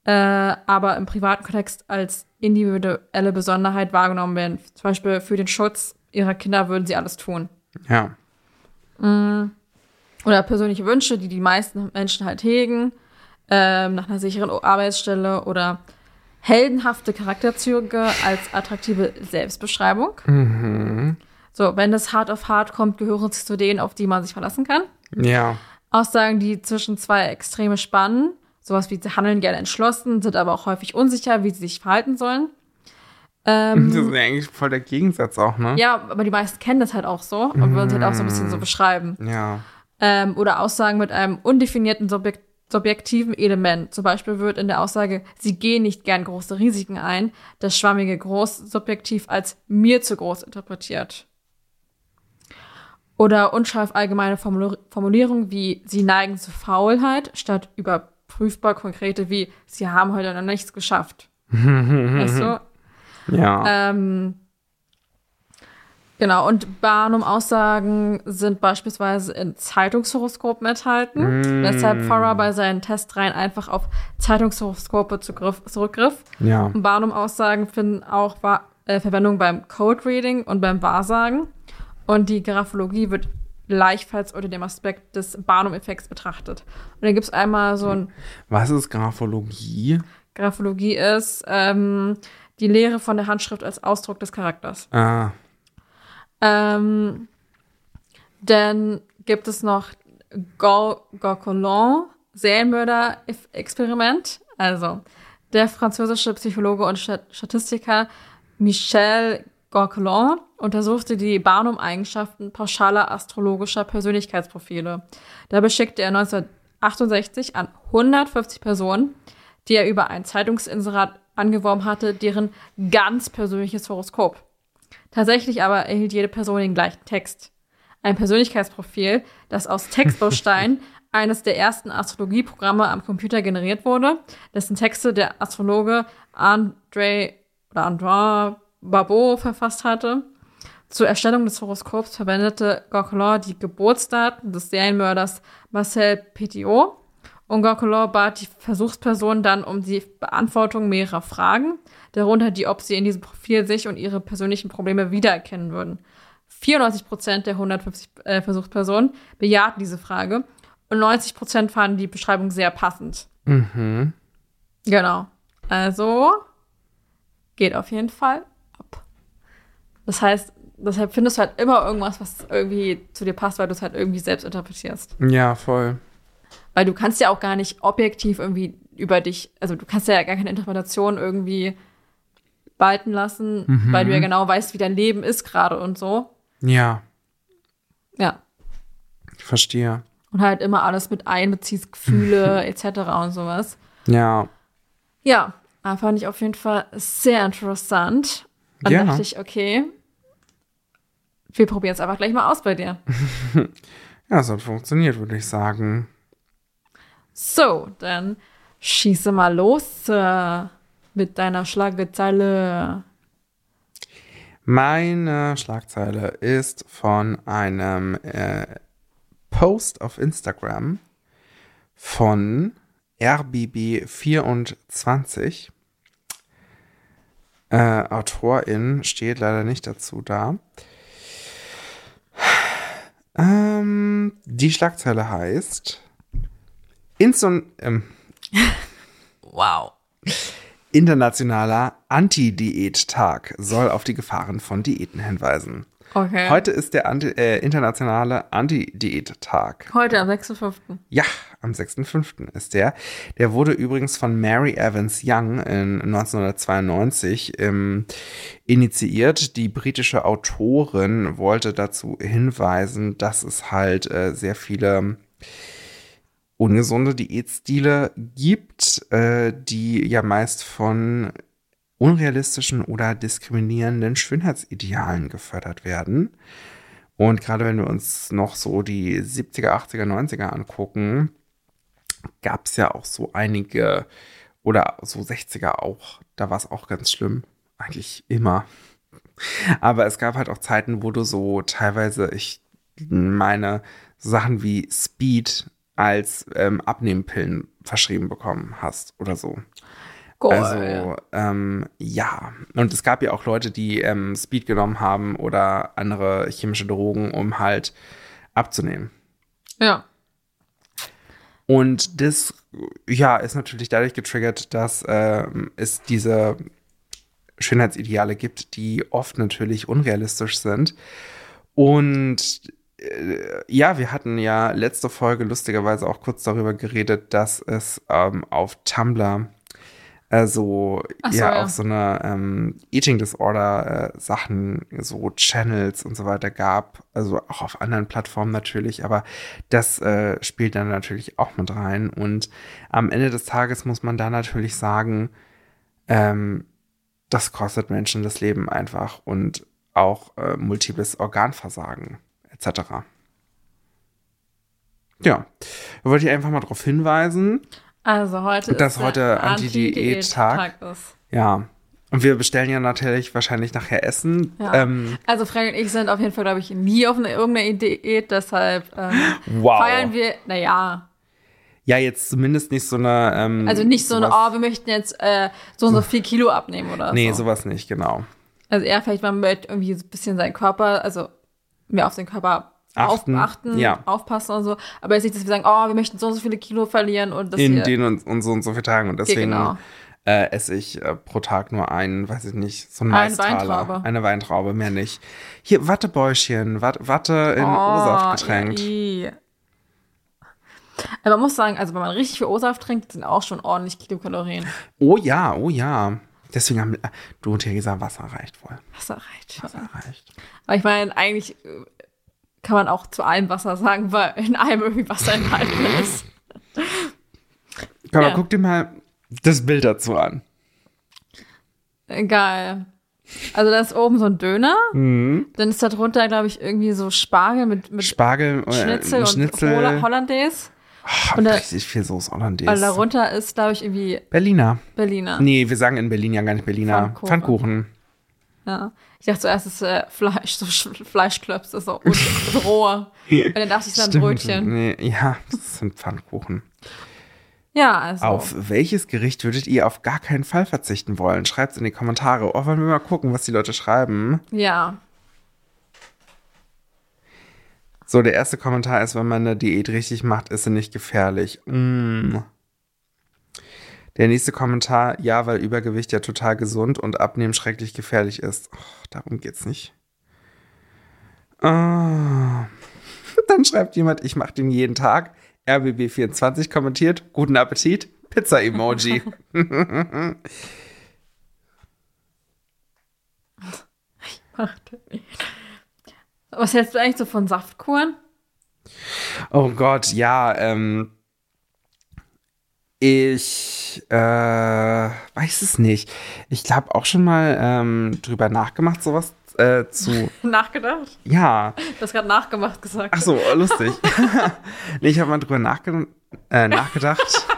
äh, aber im privaten Kontext als individuelle Besonderheit wahrgenommen werden. Zum Beispiel für den Schutz ihrer Kinder würden sie alles tun. Ja. Oder persönliche Wünsche, die die meisten Menschen halt hegen, ähm, nach einer sicheren Arbeitsstelle oder heldenhafte Charakterzüge als attraktive Selbstbeschreibung. So, wenn das hart auf hart kommt, gehören sie zu denen, auf die man sich verlassen kann. Ja. Aussagen, die zwischen zwei Extreme spannen, sowas wie sie handeln gerne entschlossen, sind aber auch häufig unsicher, wie sie sich verhalten sollen. Das ist ja eigentlich voll der Gegensatz auch, ne? Ja, aber die meisten kennen das halt auch so und würden es halt auch so ein bisschen so beschreiben. Ja. ähm, oder Aussagen mit einem undefinierten Subjek subjektiven Element. Zum Beispiel wird in der Aussage, sie gehen nicht gern große Risiken ein, das schwammige groß subjektiv als mir zu groß interpretiert. Oder unscharf allgemeine Formulier- Formulierungen wie sie neigen zu Faulheit statt überprüfbar konkrete wie sie haben heute noch nichts geschafft. weißt du? Ja. Ähm, genau, und Barnum-Aussagen sind beispielsweise in Zeitungshoroskopen enthalten, weshalb Farrar bei seinen Testreihen einfach auf Zeitungshoroskope zugriff, zurückgriff. ja. Und Barnum-Aussagen finden auch äh, Verwendung beim Code-Reading und beim Wahrsagen. Und die Graphologie wird gleichfalls unter dem Aspekt des Barnum-Effekts betrachtet. Und dann gibt es einmal so ein Was ist Graphologie? Graphologie ist, ähm, die Lehre von der Handschrift als Ausdruck des Charakters. Ah, Ähm, dann gibt es noch Gorcolon, Serienmörder-Experiment. Also, der französische Psychologe und Stat- Statistiker Michel Gorcolon untersuchte die Barnum-Eigenschaften pauschaler astrologischer Persönlichkeitsprofile. Dabei schickte er 1968 an 150 Personen, die er über ein Zeitungsinserat angeworben hatte, deren ganz persönliches Horoskop. Tatsächlich aber erhielt jede Person den gleichen Text. Ein Persönlichkeitsprofil, das aus Textbausteinen eines der ersten Astrologieprogramme am Computer generiert wurde, dessen Texte der Astrologe André oder André Barbeau verfasst hatte. Zur Erstellung des Horoskops verwendete Gauquelin die Geburtsdaten des Serienmörders Marcel Petiot und Gauquelin bat die Versuchsperson dann um die Beantwortung mehrerer Fragen, darunter die, ob sie in diesem Profil sich und ihre persönlichen Probleme wiedererkennen würden. 94 Prozent der 150 äh, Versuchspersonen bejahten diese Frage und 90 Prozent fanden die Beschreibung sehr passend. mhm. Genau. Also geht auf jeden Fall. Das heißt, deshalb findest du halt immer irgendwas, was irgendwie zu dir passt, weil du es halt irgendwie selbst interpretierst. Ja, voll. Weil du kannst ja auch gar nicht objektiv irgendwie über dich, also du kannst ja gar keine Interpretation irgendwie walten lassen, weil du ja genau weißt, wie dein Leben ist gerade und so. Ja, Ja. ich verstehe. Und halt immer alles mit einbeziehst, Gefühle etc. und sowas. Ja, Ja, fand ich auf jeden Fall sehr interessant. Dann Ja. dachte ich, okay, wir probieren es einfach gleich mal aus bei dir. ja, es hat funktioniert, würde ich sagen. So, dann schieße mal los äh, mit deiner Schlagzeile. Meine Schlagzeile ist von einem äh, Post auf Instagram von RBB24. Äh, Autorin steht leider nicht dazu da. Ähm, die Schlagzeile heißt Inson ähm, Wow. Internationaler Anti-Diät-Tag soll auf die Gefahren von Diäten hinweisen. Okay. Heute ist der Anti äh, internationale Anti-Diät-Tag. Heute am 6.5. Ja, am 6.5. ist der. Der wurde übrigens von Mary Evans Young in 1992 ähm, initiiert. Die britische Autorin wollte dazu hinweisen, dass es halt äh, sehr viele ungesunde Diätstile gibt, äh, die ja meist von unrealistischen oder diskriminierenden Schönheitsidealen gefördert werden. Und gerade wenn wir uns noch so die 70er, 80er, 90er angucken, gab es ja auch so einige oder so 60er auch. Da war es auch ganz schlimm. Eigentlich immer. Aber es gab halt auch Zeiten, wo du so teilweise, ich meine, Sachen wie Speed als ähm, Abnehmpillen verschrieben bekommen hast oder so. Cool. Also, ähm, ja. Und es gab ja auch Leute, die ähm, Speed genommen haben oder andere chemische Drogen, um halt abzunehmen. ja. Und das, ja, ist natürlich dadurch getriggert, dass ähm, es diese Schönheitsideale gibt, die oft natürlich unrealistisch sind. Und äh, ja, wir hatten ja letzte Folge lustigerweise auch kurz darüber geredet, dass es ähm, auf Tumblr also Ach so, ja, ja. auch so eine ähm, Eating Disorder äh, Sachen, so Channels und so weiter gab, also auch auf anderen Plattformen natürlich, aber das äh, spielt dann natürlich auch mit rein und am Ende des Tages muss man da natürlich sagen, ähm, das kostet Menschen das Leben einfach und auch äh, multiples Organversagen etc. Ja, da wollte ich einfach mal darauf hinweisen. Also heute Das ist heute Anti-Diät-Tag. Ist. Ja. Und wir bestellen ja natürlich wahrscheinlich nachher Essen. Ja. Ähm, Also Frank und ich sind auf jeden Fall, glaube ich, nie auf eine, irgendeiner Diät, deshalb ähm, wow. feiern wir, naja, Ja, jetzt zumindest nicht so eine. Ähm, also nicht so eine, oh, wir möchten jetzt äh, so und so viel Kilo abnehmen oder Nee, so. sowas nicht, genau. Also eher vielleicht, man möchte irgendwie so ein bisschen seinen Körper, also mehr auf den Körper Achten, aufpassen, ja. aufpassen und so. Aber jetzt nicht, dass wir sagen, oh, wir möchten so und so viele Kilo verlieren und das In den und, und so und so vielen Tagen. Und deswegen genau. äh, esse ich äh, pro Tag nur einen, weiß ich nicht, so einen Eine Maistaler. Weintraube. Eine Weintraube, mehr nicht. Hier, Wattebäuschen, Wat Watte in O-Saft getränkt. Oh, Ja, i. Aber man muss sagen, also wenn man richtig viel O-Saft trinkt, sind auch schon ordentlich Kilokalorien. Oh ja, oh ja. Deswegen haben äh, du und Theresa, Wasser reicht wohl. Wasser reicht. Wasser reicht. Aber ich meine, eigentlich äh, kann man auch zu allem Wasser sagen, weil in allem irgendwie Wasser enthalten ist. Komm, Ja. guck dir mal das Bild dazu an. Geil. Also da ist oben so ein Döner, Mhm. dann ist da drunter, glaube ich, irgendwie so Spargel mit, mit Spargel, äh, Schnitzel, Schnitzel. und Holla- Hollandaise. Oh, und da- richtig viel Soße Hollandaise. Und darunter ist, glaube ich, irgendwie Berliner. Berliner. Nee, wir sagen in Berlin ja gar nicht Berliner. Pfannkuchen. Pfannkuchen. Ja. Ich dachte zuerst, es ist äh, Fleisch, so Sch- Fleischklöpse, so und rohe. Und dann dachte ich, es ist ein. Brötchen. Nee, ja, das sind Pfannkuchen. Ja, also. Auf welches Gericht würdet ihr auf gar keinen Fall verzichten wollen? Schreibt's in die Kommentare. Oh, wollen wir mal gucken, was die Leute schreiben. Ja. So, der erste Kommentar ist, wenn man eine Diät richtig macht, ist sie nicht gefährlich. Mm. Der nächste Kommentar, ja, weil Übergewicht ja total gesund und Abnehmen schrecklich gefährlich ist. Oh, darum geht's nicht. Ah. Dann schreibt jemand, ich mache den jeden Tag. RBB24 kommentiert, guten Appetit, Pizza-Emoji. Was hältst du eigentlich so von Saftkuren? Oh Gott, ja, ähm. Ich äh, weiß es nicht. Ich glaube auch schon mal ähm, drüber nachgemacht, sowas äh, zu. Nachgedacht? Ja. Du hast gerade nachgemacht gesagt. Ach so, lustig. nee, ich habe mal drüber nachge äh, nachgedacht,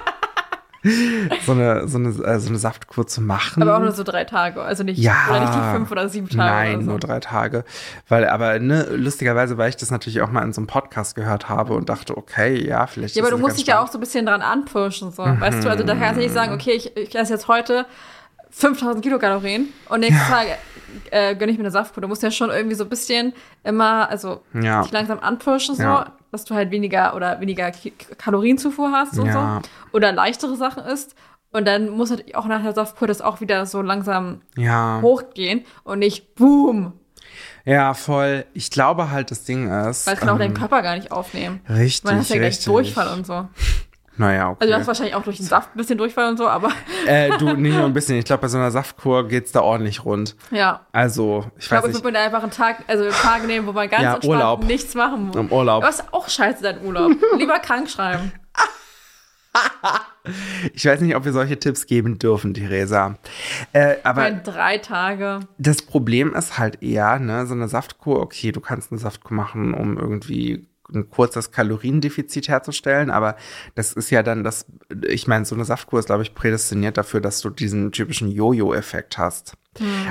so eine, so, eine, äh, so eine Saftkur zu machen. Aber auch nur so drei Tage. Also nicht, Ja. oder nicht die fünf oder sieben Tage. Nein, so. nur drei Tage. Weil, aber ne, lustigerweise, weil ich das natürlich auch mal in so einem Podcast gehört habe und dachte, okay, ja, vielleicht Ja, aber du musst dich ja auch so ein bisschen dran anpushen, so. Weißt du, also da kannst du nicht sagen, okay, ich, ich esse jetzt heute 5000 Kilokalorien und nächsten Tag äh, gönne ich mir eine Saftkur. Du musst ja schon irgendwie so ein bisschen immer, also Ja. langsam anpushen, so, Ja. Dass du halt weniger oder weniger Kalorienzufuhr hast und Ja. so. Oder leichtere Sachen isst. Und dann muss halt auch nach der Saftkur das auch wieder so langsam Ja. hochgehen und nicht boom. Ja, voll. Ich glaube halt, das Ding ist. Weil es kann auch dein ähm, Körper gar nicht aufnehmen. Richtig, Man hat ja gleich. Durchfall und so. Naja, okay. Also du hast wahrscheinlich auch durch den Saft ein bisschen Durchfall und so, aber äh, du, nicht nur ein bisschen. Ich glaube, bei so einer Saftkur geht's da ordentlich rund. ja. Also, ich Ich weiß glaube, ich nicht, würde mir da einfach einen Tag, also einen Tag nehmen, wo man ganz Ja, entspannt Urlaub. nichts machen muss. im Urlaub. Aber ist auch scheiße, dein Urlaub. Lieber krank schreiben. Ich weiß nicht, ob wir solche Tipps geben dürfen, Theresa. Äh, aber Weil drei Tage. das Problem ist halt eher, ne, so eine Saftkur, okay, du kannst eine Saftkur machen, um irgendwie ein kurzes Kaloriendefizit herzustellen, aber das ist ja dann das, ich meine, so eine Saftkur ist, glaube ich, prädestiniert dafür, dass du diesen typischen Jojo-Effekt hast.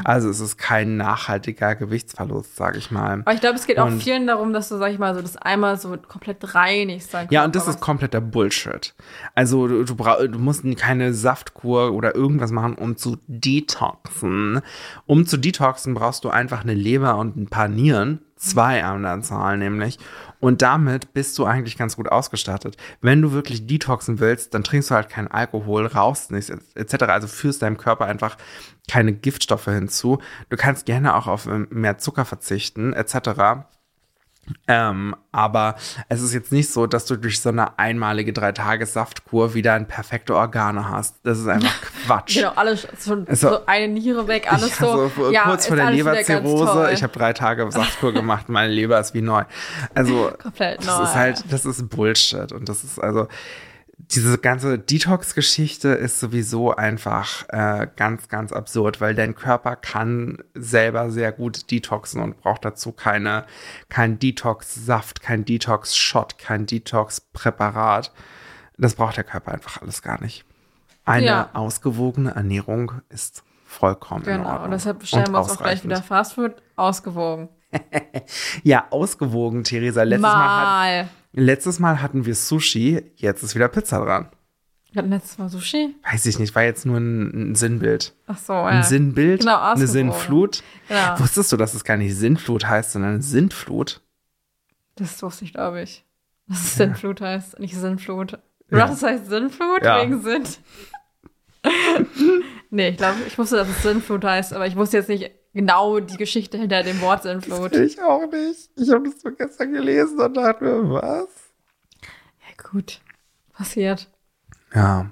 Also es ist kein nachhaltiger Gewichtsverlust, sage ich mal. Aber ich glaube, es geht auch Und- vielen darum, dass du, sag ich mal, so das einmal so komplett reinigst. dein Ja, und das ist kompletter Bullshit. Also du, du, brauch, du musst keine Saftkur oder irgendwas machen, um zu detoxen. Um zu detoxen brauchst du einfach eine Leber und ein paar Nieren, zwei an der Zahl nämlich. Und damit bist du eigentlich ganz gut ausgestattet. Wenn du wirklich detoxen willst, dann trinkst du halt keinen Alkohol, rauchst nichts etc. Also führst deinem Körper einfach keine Giftstoffe hinzu. Du kannst gerne auch auf ähm, mehr Zucker verzichten etc. Ähm, aber es ist jetzt nicht so, dass du durch so eine einmalige Drei-Tages-Saftkur wieder ein perfekte Organe hast. Das ist einfach Quatsch. Genau, alles schon Also- so eine Niere weg, alles so. so, ja, kurz vor der Leberzirrhose, ich habe drei Tage Saftkur gemacht, meine Leber ist wie neu. Also Komplett das neu. ist halt, das ist Bullshit und das ist also diese ganze Detox-Geschichte ist sowieso einfach äh, ganz, ganz absurd, weil dein Körper kann selber sehr gut detoxen und braucht dazu keine, kein Detox-Saft, kein Detox-Shot, kein Detox-Präparat. Das braucht der Körper einfach alles gar nicht. Eine Ja. ausgewogene Ernährung ist vollkommen in Genau, Ordnung. und deshalb bestellen wir uns auch gleich wieder Fastfood ausgewogen. Ja, ausgewogen, Theresa. Letztes Mal, hat, Mal. Letztes Mal hatten wir Sushi, jetzt ist wieder Pizza dran. Wir hatten letztes Mal Sushi. Weiß ich nicht, war jetzt nur ein, ein Sinnbild. Ach so, ja. Ein Sinnbild, Genau, eine. Sinnflut. Genau. Wusstest du, dass es gar nicht Sinnflut heißt, sondern Sintflut? Das wusste ich, glaube ich. Dass es Sinnflut heißt, nicht Sinnflut. Ja. Ja. Das heißt Sinnflut Ja. wegen Sinn. Nee, ich glaube, ich wusste, dass es Sinnflut heißt, aber ich wusste jetzt nicht genau die Geschichte hinter dem Wort Sinnflut. Ich auch nicht. Ich habe das so gestern gelesen und dachte mir, was? Ja, gut. Passiert. Ja.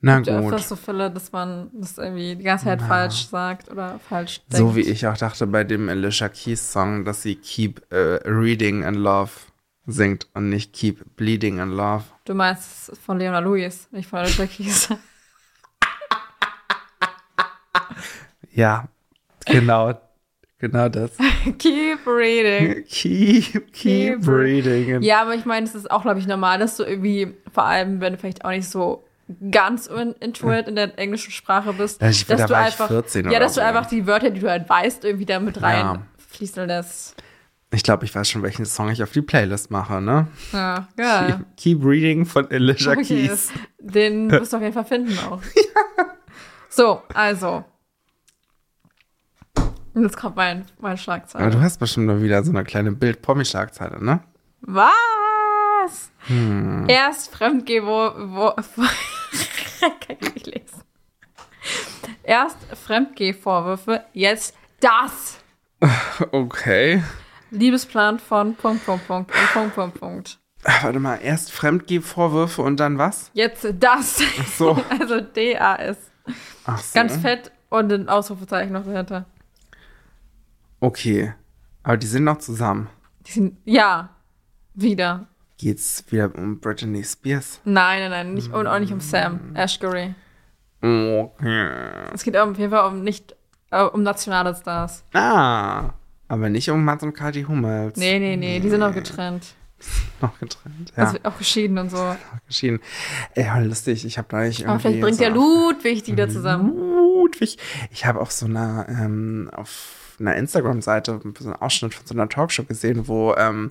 Na Gibt gut. öfters so Fälle, dass man das irgendwie die ganze Zeit falsch sagt oder falsch denkt. So wie ich auch dachte bei dem Alicia Keys Song, dass sie Keep äh, Reading in Love singt und nicht Keep Bleeding in Love. Du meinst von Leona Lewis, nicht von Alicia Keys. Ja, genau. Genau das. Keep reading. Keep, keep Keep reading. in- Ja, aber ich meine, es ist auch, glaube ich, normal, dass du irgendwie, vor allem, wenn du vielleicht auch nicht so ganz in- intuit in der englischen Sprache bist, Ja, ich- da dass du einfach, 14 ja, dass du so. einfach die Wörter, die du halt weißt, irgendwie da mit rein Ja. lässt. Ich glaube, ich weiß schon, welchen Song ich auf die Playlist mache, ne? Ja, ja. Keep, keep Reading von Alicia Okay, Keys. den wirst du auf jeden Fall finden auch. So, also. Und jetzt kommt mein, mein Aber Schlagzeile. du hast bestimmt nur wieder so eine kleine Bild-Promi-Schlagzeile, ne? Was? Hm. Erst Fremdgeh, wo, wo kann ich nicht lesen. Erst Fremdgeh-Vorwürfe, jetzt das. Okay. Liebesplan von Punkt, Punkt, Punkt und Punkt, Punkt, Punkt. Ach, Warte mal, erst Fremdgeh-Vorwürfe und dann was? Jetzt das. so. Also D-A-S. Ach so. Ganz fett und ein Ausrufezeichen noch dahinter. Okay. Aber die sind noch zusammen. Die sind, ja, wieder. Geht's wieder um Brittany Spears? Nein, nein, nein, nicht, und auch nicht um Sam Ashbury. Okay. Es geht auf jeden Fall um nicht äh, um nationale Stars. Ah. Aber nicht um Mats und Kathi Hummels. Nee, nee, nee, die sind noch getrennt. Noch getrennt. Ja, Also auch geschieden und so. Aber noch geschieden. Ey, voll lustig. Ich habe da nicht irgendwie vielleicht bringt so ja Ludwig die wieder zusammen. Ludwig. Ich habe auf so einer, ähm, auf einer Instagram-Seite so einen Ausschnitt von so einer Talkshow gesehen, wo ähm,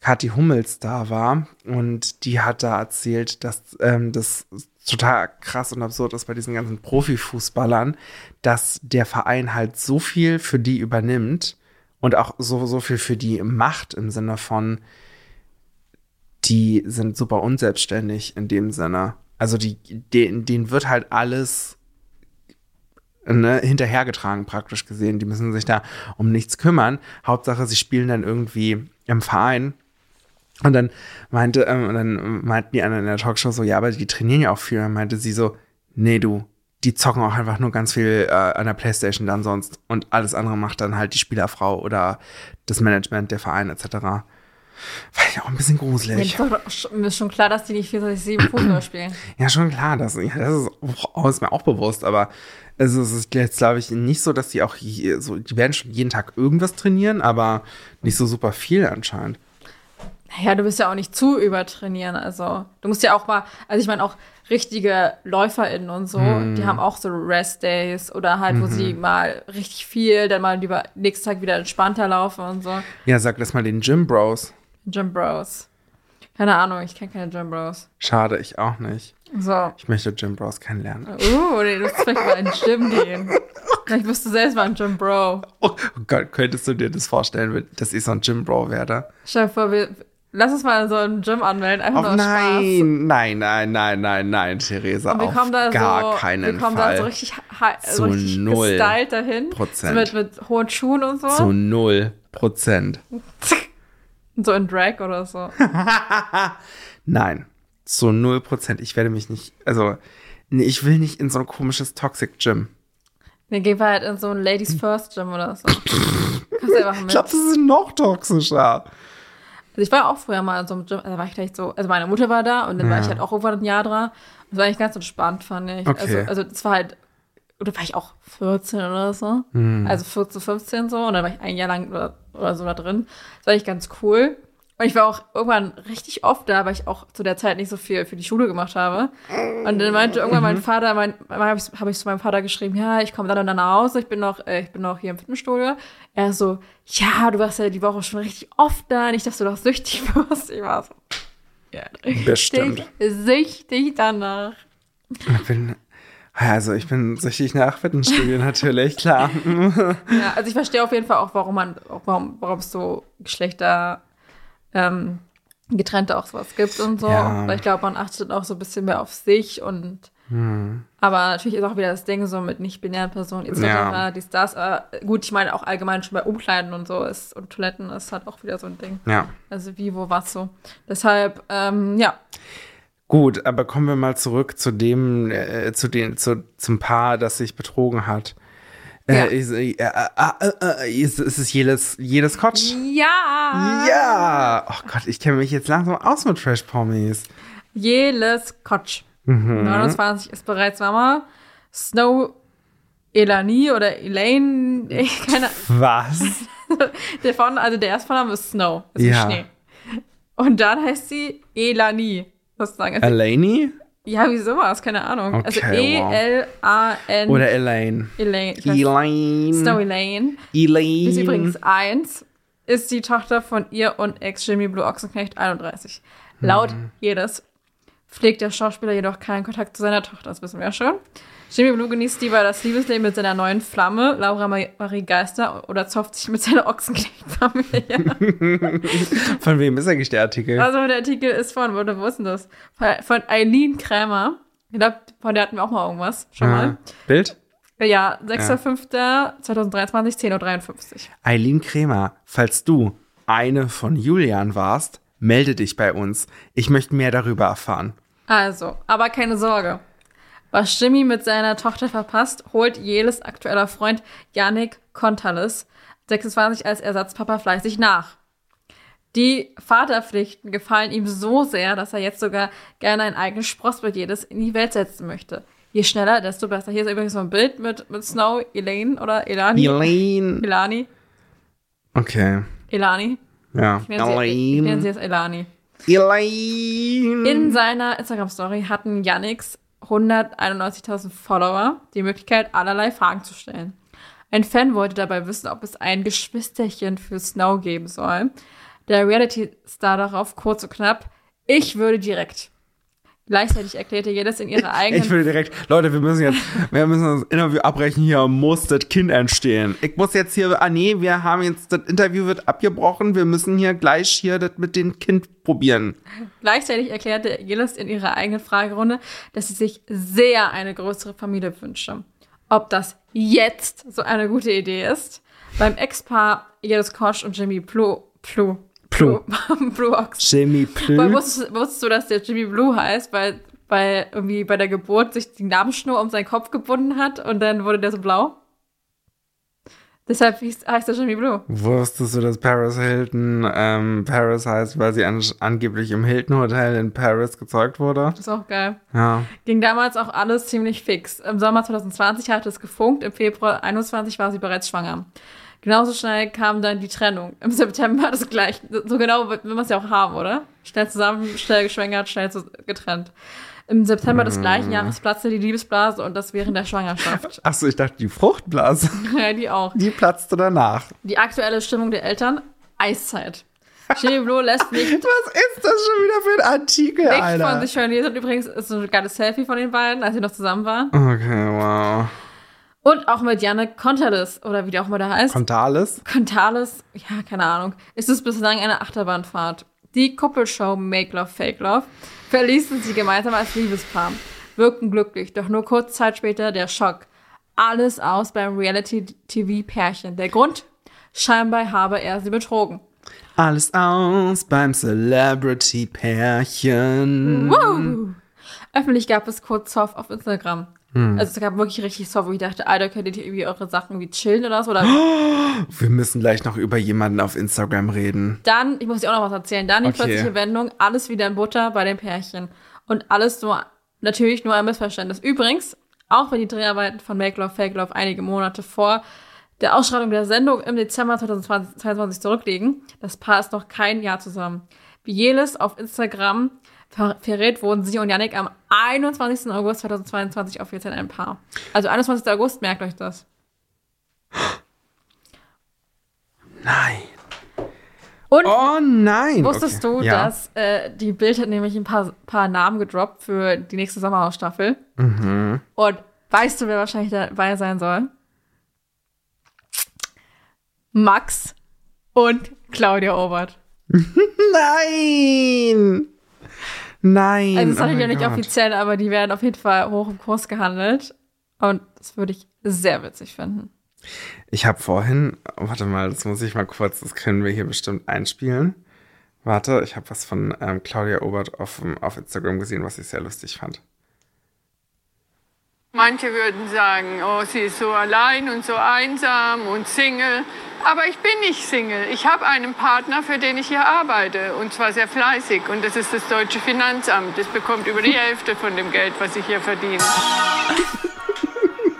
Kathi Hummels da war und die hat da erzählt, dass ähm, das total krass und absurd ist bei diesen ganzen Profifußballern, dass der Verein halt so viel für die übernimmt und auch so, so viel für die macht im Sinne von, die sind super unselbstständig in dem Sinne. Also die, denen, denen wird halt alles ne, hinterhergetragen praktisch gesehen. Die müssen sich da um nichts kümmern. Hauptsache, sie spielen dann irgendwie im Verein. Und dann meinte, ähm, und dann meinten die anderen in der Talkshow so, ja, aber die trainieren ja auch viel. Und dann meinte sie so, nee, du, die zocken auch einfach nur ganz viel äh, an der Playstation dann sonst. Und alles andere macht dann halt die Spielerfrau oder das Management, der Verein etc. War ja auch ein bisschen Ja, gruselig. ist, doch schon, mir ist schon klar, dass die nicht 24-7 Fußball spielen. Ja, schon klar, das, ja, das ist, auch, ist mir auch bewusst, aber also, es ist jetzt, glaube ich, nicht so, dass die auch je, so, die werden schon jeden Tag irgendwas trainieren, aber nicht so super viel anscheinend. Naja, du bist ja auch nicht zu übertrainieren. Also, du musst ja auch mal, also ich meine auch richtige LäuferInnen und so, Hm. die haben auch so Rest-Days oder halt, wo Mhm. sie mal richtig viel, dann mal lieber nächsten Tag wieder entspannter laufen und so. Ja, sag das mal den Gym Gym Bros. Keine Ahnung, ich kenne keine Gym Bros. Schade, ich auch nicht. So. Ich möchte Gym Bros kennenlernen. Uh, nee, du musst vielleicht mal in den Gym gehen. Vielleicht bist du selbst mal ein Gym Bro. Oh Gott, könntest du dir das vorstellen, dass ich so ein Gym Bro werde? Stell dir vor, wir, lass uns mal in so ein Gym anmelden, einfach Oh nur aus Spaß. nein, nein, nein, nein, nein, nein, Theresa, Und wir auf kommen da gar so, keinen wir kommen Fall. da so richtig, so richtig gestylt dahin. Prozent. So mit, mit hohen Schuhen und so. Zu null Prozent. So in Drag oder so. Nein, zu null Prozent. Ich werde mich nicht, also, nee, ich will nicht in so ein komisches Toxic Gym. Wir gehen wir halt in so ein Ladies First Gym oder so. Kannst du einfach Ich glaube, das ist noch toxischer. Also ich war auch früher mal in so einem Gym, also war ich gleich so, also meine Mutter war da und dann war Ja. ich halt auch irgendwann ein Jahr dran. Das war eigentlich ganz entspannt, fand ich. Okay. Also, also das war halt, oder war ich auch 14 oder so. Hm. Also 14, 15 so und dann war ich ein Jahr lang oder, oder so da drin. Das war eigentlich ganz cool. Und ich war auch irgendwann richtig oft da, weil ich auch zu der Zeit nicht so viel für die Schule gemacht habe. Und dann meinte irgendwann mein Vater, mein, habe ich, hab ich zu meinem Vater geschrieben, ja, ich komme dann und dann nach Hause, ich bin noch, äh, ich bin noch hier im Fitnessstudio. Er so, ja, du warst ja die Woche schon richtig oft da, nicht, dass du doch süchtig wirst. Ich war so, ja, Bestimmt. richtig süchtig danach. Ich bin, also, ich bin süchtig nach Fitnessstudio natürlich, klar. Ja, also ich verstehe auf jeden Fall auch, warum man, warum, warum es so Geschlechter ähm, getrennte auch sowas gibt und so. Ja. Weil ich glaube, man achtet auch so ein bisschen mehr auf sich und Aber natürlich ist auch wieder das Ding so mit nicht-binären Personen etc. Ja. Dies, das. Aber gut, ich meine auch allgemein schon bei Umkleiden und so ist und Toiletten ist halt auch wieder so ein Ding. Ja. Also wie, wo, was so. Deshalb, ähm, ja. Gut, aber kommen wir mal zurück zu dem, äh, zu den, zu, zum Paar, das sich betrogen hat. Ja. Äh, ist, äh, äh, äh, äh, ist, ist es jedes, jedes Kotsch? Ja! Ja! Oh Gott, ich kenne mich jetzt langsam aus mit Trash Pommies. Jeles Kotsch. Mhm. 29 ist bereits Mama. Snow Elani oder Elaine, ich keine Was? Der von, also der erste Vorname ist Snow, ist Ja. Schnee. Und dann heißt sie Elani, sozusagen. Also, Eleni? ja, wie sowas, keine Ahnung. also Okay, wow. E-L-A-N. Oder Elaine? Elaine. Elaine. Snow Elaine. Elaine. Ist übrigens eins, ist die Tochter von ihr und Ex Jimmy Blue Ochsenknecht 31. Laut Mhm. jedes pflegt der Schauspieler jedoch keinen Kontakt zu seiner Tochter, das wissen wir ja schon. Jimmy Blue genießt lieber das Liebesleben mit seiner neuen Flamme, Laura Ma- Marie Geister, oder zopft sich mit seiner Ochsenknecht-Familie. Von wem ist eigentlich der Artikel? also der Artikel ist von, wo, wo ist denn das? Von- Eileen Krämer. Ich glaube, von der hatten wir auch mal irgendwas, schon Ah, mal. Bild? Ja, 6.5.2023, 10.53 Uhr. Eileen Kremer, falls du eine von Julian warst, melde dich bei uns. Ich möchte mehr darüber erfahren. Also, aber keine Sorge. Was Jimmy mit seiner Tochter verpasst, holt Jeles aktueller Freund Yannick Kontales, 26, als Ersatzpapa fleißig nach. Die Vaterpflichten gefallen ihm so sehr, dass er jetzt sogar gerne ein eigenes Spross mit Jedes in die Welt setzen möchte. Je schneller, desto besser. Hier ist übrigens so ein Bild mit, mit Snow, Elaine oder Elani. Elaine. Elani. Okay. Elani. Ja. Ich nenne sie, ich nenne sie jetzt Elani. Elaine. In seiner Instagram-Story hatten Yannicks 191.000 Follower die Möglichkeit, allerlei Fragen zu stellen. Ein Fan wollte dabei wissen, ob es ein Geschwisterchen für Snow geben soll. Der Reality-Star darauf kurz und knapp, ich würde direkt. Gleichzeitig erklärte jedes in ihrer eigenen Ich will direkt, Leute, wir müssen jetzt, wir müssen das Interview abbrechen. Hier muss das Kind entstehen. Ich muss jetzt hier, ah nee, wir haben jetzt, das Interview wird abgebrochen. Wir müssen hier gleich hier das mit dem Kind probieren. Gleichzeitig erklärte Gillis in ihrer eigenen Fragerunde, dass sie sich sehr eine größere Familie wünsche. Ob das jetzt so eine gute Idee ist? Beim Ex-Paar Gillis Kosch und Jimmy Blue, Blue, Blue. Blue, Blue. Jimmy Weil Plü. wusstest, wusstest du, dass der Jimmy Blue heißt, weil, weil irgendwie bei der Geburt sich die Namenschnur um seinen Kopf gebunden hat und dann wurde der so blau? Deshalb heißt er Jimmy Blue. Wusstest du, dass Paris Hilton ähm, Paris heißt, weil sie an, angeblich im Hilton Hotel in Paris gezeugt wurde? Das ist auch geil. Ja. Ging damals auch alles ziemlich fix. Im Sommer 2020 hatte es gefunkt, im Februar 2021 war sie bereits schwanger. Genauso schnell kam dann die Trennung. Im September das gleiche. So genau will man es ja auch haben, oder? Schnell zusammen, schnell geschwängert, schnell getrennt. Im September des gleichen Jahres platzte die Liebesblase und das während der Schwangerschaft. Achso, ich dachte, die Fruchtblase, ja, die auch. die platzte danach. Die aktuelle Stimmung der Eltern? Eiszeit. Jimmy Blue lässt nicht, Was ist das schon wieder für ein Artikel, nicht von Alter? sich hören lesen. Übrigens ist so ein geiles Selfie von den beiden, als sie noch zusammen waren. Okay, wow. Und auch mit Janne Contales, oder wie der auch mal da heißt. Contales? Contales, ja, keine Ahnung, ist es bislang eine Achterbahnfahrt. Die Kuppelshow Make Love, Fake Love verließen sie gemeinsam als Liebespaar, wirkten glücklich, doch nur kurze Zeit später der Schock. Alles aus beim Reality-TV-Pärchen. Der Grund? Scheinbar habe er sie betrogen. Alles aus beim Celebrity-Pärchen. Öffentlich gab es kurz Zoff auf Instagram. Hm. Also es gab wirklich richtig Zoff, wo ich dachte, Alter, könnt ihr irgendwie eure Sachen wie chillen oder so? Oder Wir müssen gleich noch über jemanden auf Instagram reden. Dann, ich muss dir auch noch was erzählen, dann die Okay. plötzliche Wendung, alles wieder in Butter bei den Pärchen. Und alles nur, natürlich nur ein Missverständnis. Übrigens, auch wenn die Dreharbeiten von Make Love, Fake Love einige Monate vor der Ausstrahlung der Sendung im Dezember 2022 zurückliegen, das Paar ist noch kein Jahr zusammen. Wie Jelis auf Instagram ver verrät, wurden sie und Yannick am 21. August 2022 offiziell ein Paar. Also 21. August, merkt euch das. Nein. Und Oh nein. Wusstest okay. du, ja. dass äh, die Bild hat nämlich ein paar, paar Namen gedroppt für die nächste Sommerhausstaffel? Mhm. Und weißt du, wer wahrscheinlich dabei sein soll? Max und Claudia Obert. Nein. Nein. Also, das ist oh ja nicht Gott. offiziell, aber die werden auf jeden Fall hoch im Kurs gehandelt. Und das würde ich sehr witzig finden. Ich habe vorhin, warte mal, das muss ich mal kurz, das können wir hier bestimmt einspielen. Warte, ich habe was von ähm, Claudia Obert auf, auf Instagram gesehen, was ich sehr lustig fand. Manche würden sagen, oh, sie ist so allein und so einsam und Single. Aber ich bin nicht Single. Ich habe einen Partner, für den ich hier arbeite. Und zwar sehr fleißig. Und das ist das deutsche Finanzamt. Das bekommt über die Hälfte von dem Geld, was ich hier verdiene.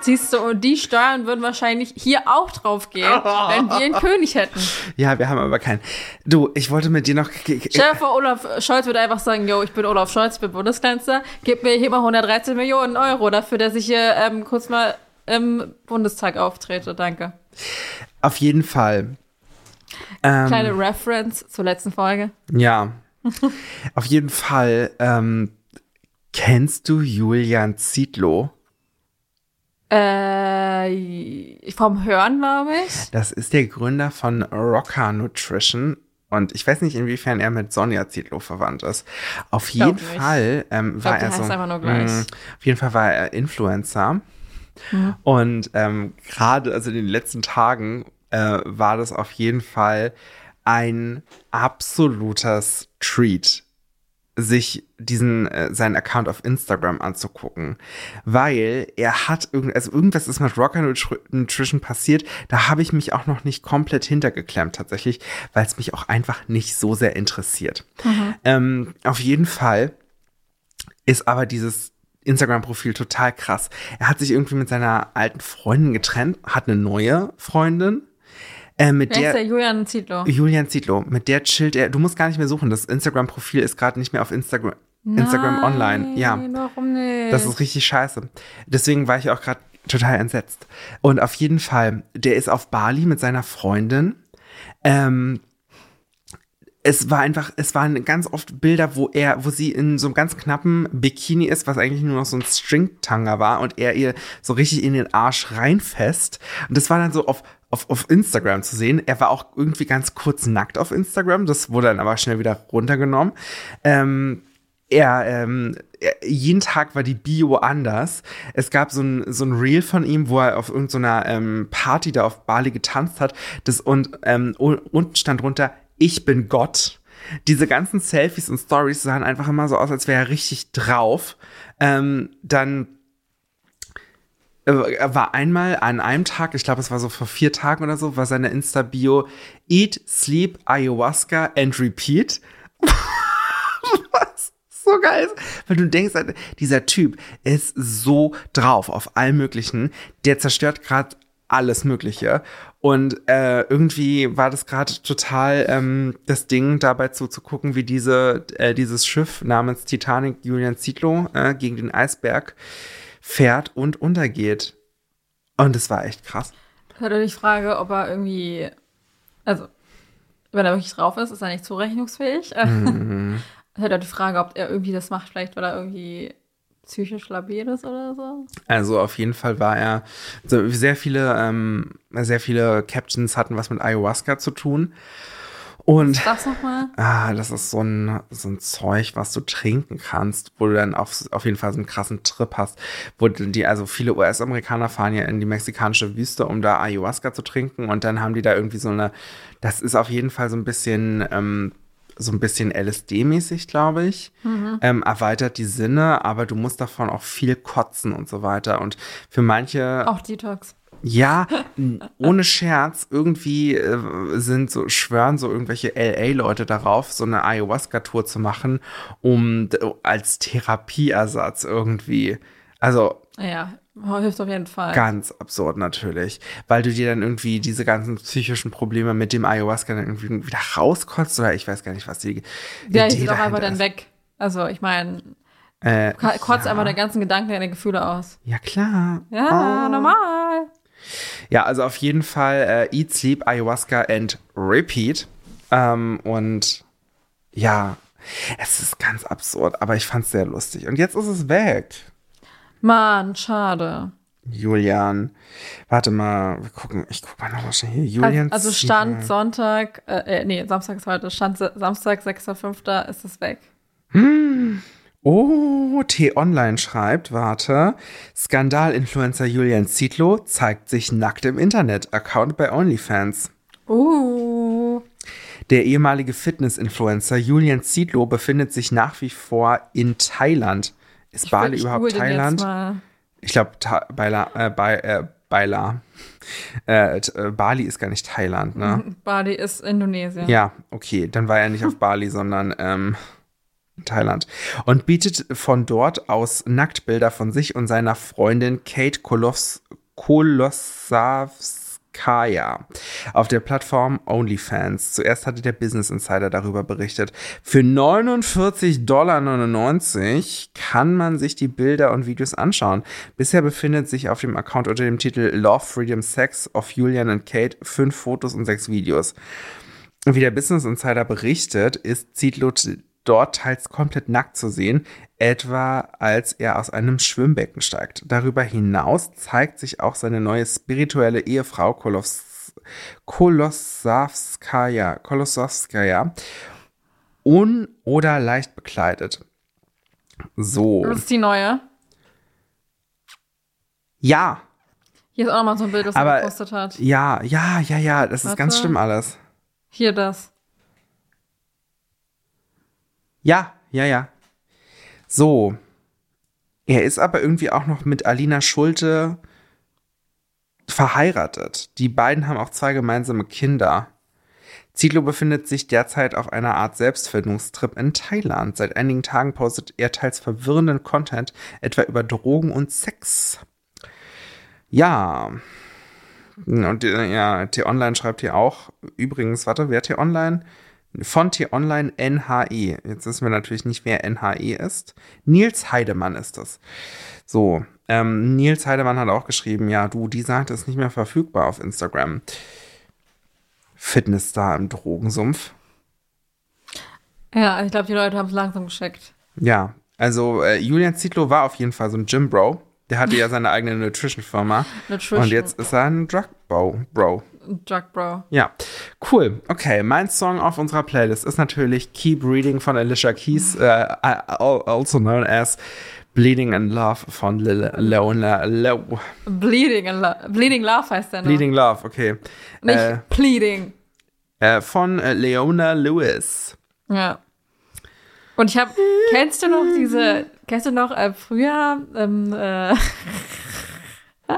Siehst du, und die Steuern würden wahrscheinlich hier auch drauf gehen, wenn wir einen König hätten. Ja, wir haben aber keinen. Du, ich wollte mit dir noch. Stell vor, Olaf Scholz würde einfach sagen, yo, ich bin Olaf Scholz, ich bin Bundeskanzler, gib mir hier mal 113 Millionen Euro dafür, dass ich hier ähm, kurz mal im Bundestag auftrete. Danke. Auf jeden Fall. Ähm, Kleine Reference zur letzten Folge. Ja. Auf jeden Fall. Ähm, kennst du Julian Zietlow? Äh, vom Hören, glaube ich. Das ist der Gründer von Rocker Nutrition. Und ich weiß nicht, inwiefern er mit Sonja Zietlow verwandt ist. Auf jeden Glaub nicht. Fall ähm, war die er so. mh, auf jeden Fall war er Influencer. Mhm. Und ähm, gerade, also in den letzten Tagen, äh, war das auf jeden Fall ein absolutes Treat, sich diesen äh, seinen Account auf Instagram anzugucken, weil er hat irgend also irgendwas ist mit Rocker Nutri- Nutrition passiert, da habe ich mich auch noch nicht komplett hintergeklemmt tatsächlich, weil es mich auch einfach nicht so sehr interessiert. Ähm, auf jeden Fall ist aber dieses Instagram-Profil total krass. Er hat sich irgendwie mit seiner alten Freundin getrennt, hat eine neue Freundin, äh, mit Wer ist der der Julian Zietlow? Julian Zietlow, mit der chillt er. Du musst gar nicht mehr suchen. Das Instagram-Profil ist gerade nicht mehr auf Instagram, Instagram online. Ja, Nein, Warum nicht? das ist richtig scheiße. Deswegen war ich auch gerade total entsetzt. Und auf jeden Fall, der ist auf Bali mit seiner Freundin. Ähm, es war einfach, es waren ganz oft Bilder, wo er, wo sie in so einem ganz knappen Bikini ist, was eigentlich nur noch so ein Stringtanger war und er ihr so richtig in den Arsch reinfest. Und das war dann so auf, auf, auf Instagram zu sehen. Er war auch irgendwie ganz kurz nackt auf Instagram. Das wurde dann aber schnell wieder runtergenommen. Ähm, er, ähm, er, jeden Tag war die Bio anders. Es gab so ein, so ein Reel von ihm, wo er auf irgendeiner ähm, Party da auf Bali getanzt hat. Das, und ähm, unten stand drunter, ich bin Gott. Diese ganzen Selfies und Stories sahen einfach immer so aus, als wäre er richtig drauf. Ähm, dann war einmal an einem Tag, ich glaube, es war so vor vier Tagen oder so, war seine Insta-Bio Eat, Sleep, Ayahuasca and Repeat. Was so geil ist. Weil du denkst, halt, dieser Typ ist so drauf auf allem Möglichen. Der zerstört gerade alles Mögliche. Und äh, irgendwie war das gerade total ähm, das Ding, dabei zuzugucken, wie diese, äh, dieses Schiff namens Titanic Julian Zietlow äh, gegen den Eisberg fährt und untergeht. Und es war echt krass. Ich hatte die Frage, ob er irgendwie, also, wenn er wirklich drauf ist, ist er nicht zurechnungsfähig. Mhm. Ich hatte die Frage, ob er irgendwie das macht, vielleicht weil er irgendwie psychisch labil ist oder so. Also auf jeden Fall war er, so sehr viele, ähm, sehr viele Captions hatten was mit Ayahuasca zu tun. Und Das nochmal? ah, das ist so ein, so ein Zeug, was du trinken kannst, wo du dann auf, auf jeden Fall so einen krassen Trip hast. Wo die, also viele US-Amerikaner fahren ja in die mexikanische Wüste, um da Ayahuasca zu trinken. Und dann haben die da irgendwie so eine, das ist auf jeden Fall so ein bisschen, ähm, so ein bisschen LSD-mäßig, glaube ich. Ähm, erweitert die Sinne, aber du musst davon auch viel kotzen und so weiter. Und für manche. Auch Detox. Ja, ohne Scherz, irgendwie äh, sind so, schwören so irgendwelche LA-Leute darauf, so eine Ayahuasca-Tour zu machen, um als Therapieersatz irgendwie. Also Ja, hilft auf jeden Fall. ganz absurd natürlich, weil du dir dann irgendwie diese ganzen psychischen Probleme mit dem Ayahuasca dann irgendwie wieder rauskotzt oder ich weiß gar nicht, was die ja, ich ist auch einfach dann weg. Also, ich meine, Äh, kotzt ja. einfach den ganzen Gedanken deine Gefühle aus. Ja, klar. Ja, Oh. normal. Ja, also auf jeden Fall äh, Eat, Sleep, Ayahuasca and Repeat. Ähm, und ja, es ist ganz absurd, aber ich fand's sehr lustig. Und jetzt ist es weg. Mann, schade. Julian. Warte mal, wir gucken, ich guck mal noch schnell hier. Julian. Also Stand Sonntag, äh, äh, nee, Samstag ist heute, Stand Sa- Samstag, 6.5. ist es weg. Oh, T-Online schreibt, warte. Skandal-Influencer Julian Zietlow zeigt sich nackt im Internet. Account bei OnlyFans. Uh. Der ehemalige Fitness-Influencer Julian Zietlow befindet sich nach wie vor in Thailand. Ist Ich Bali überhaupt Thailand? Ich glaube, Baila, äh, bei, äh, Baila. Äh, äh, Bali ist gar nicht Thailand, ne? Bali ist Indonesien. Ja, okay, dann war er nicht auf Bali, sondern ähm, Thailand. Und bietet von dort aus Nacktbilder von sich und seiner Freundin Kate Kolos Kolosavskaya auf der Plattform OnlyFans. Zuerst hatte der Business Insider darüber berichtet. Für 49,99 Dollar kann man sich die Bilder und Videos anschauen. Bisher befindet sich auf dem Account unter dem Titel Love, Freedom, Sex of Julian und Kate fünf Fotos und sechs Videos. Wie der Business Insider berichtet, ist Zietlow dort teils komplett nackt zu sehen, etwa als er aus einem Schwimmbecken steigt. Darüber hinaus zeigt sich auch seine neue spirituelle Ehefrau Kolos Kolosavskaya, Kolosavskaya un- oder leicht bekleidet. So. Das ist die neue. Ja, Hier ist auch nochmal so ein Bild, das er Aber- gepostet hat. ja, ja, ja, ja, das ist Warte. ganz schlimm alles. Hier das. Ja, ja, ja. So. Er ist aber irgendwie auch noch mit Alina Schulte verheiratet. Die beiden haben auch zwei gemeinsame Kinder. Zietlow befindet sich derzeit auf einer Art Selbstfindungstrip in Thailand. Seit einigen Tagen postet er teils verwirrenden Content, etwa über Drogen und Sex. Ja. Und äh, ja, T-Online schreibt hier auch, übrigens, warte, wer T-Online? Von T-Online NHE. Jetzt wissen wir natürlich nicht, wer NHE ist. Nils Heidemann ist das. So, ähm, Nils Heidemann hat auch geschrieben, ja, du, die Seite ist nicht mehr verfügbar auf Instagram. Fitnessstar im Drogensumpf. Ja, ich glaube, die Leute haben es langsam gescheckt. Ja, also äh, Julian Zietlow war auf jeden Fall so ein Gym-Bro. Der hatte ja seine eigene Nutrition-Firma. Nutrition. Und jetzt ist er ein Drug-Bro. Bro. Drug Bro. Ja, cool. Okay, mein Song auf unserer Playlist ist natürlich Keep Reading von Alicia Keys, äh, also known as Bleeding in Love von Lil Leona Lo Bleeding, in Lo Bleeding Love heißt der noch. Bleeding Love, okay. Nicht Äh, Pleading. äh, von äh, Leona Lewis. Ja. Und ich habe, kennst du noch diese, kennst du noch äh, früher, ähm, äh,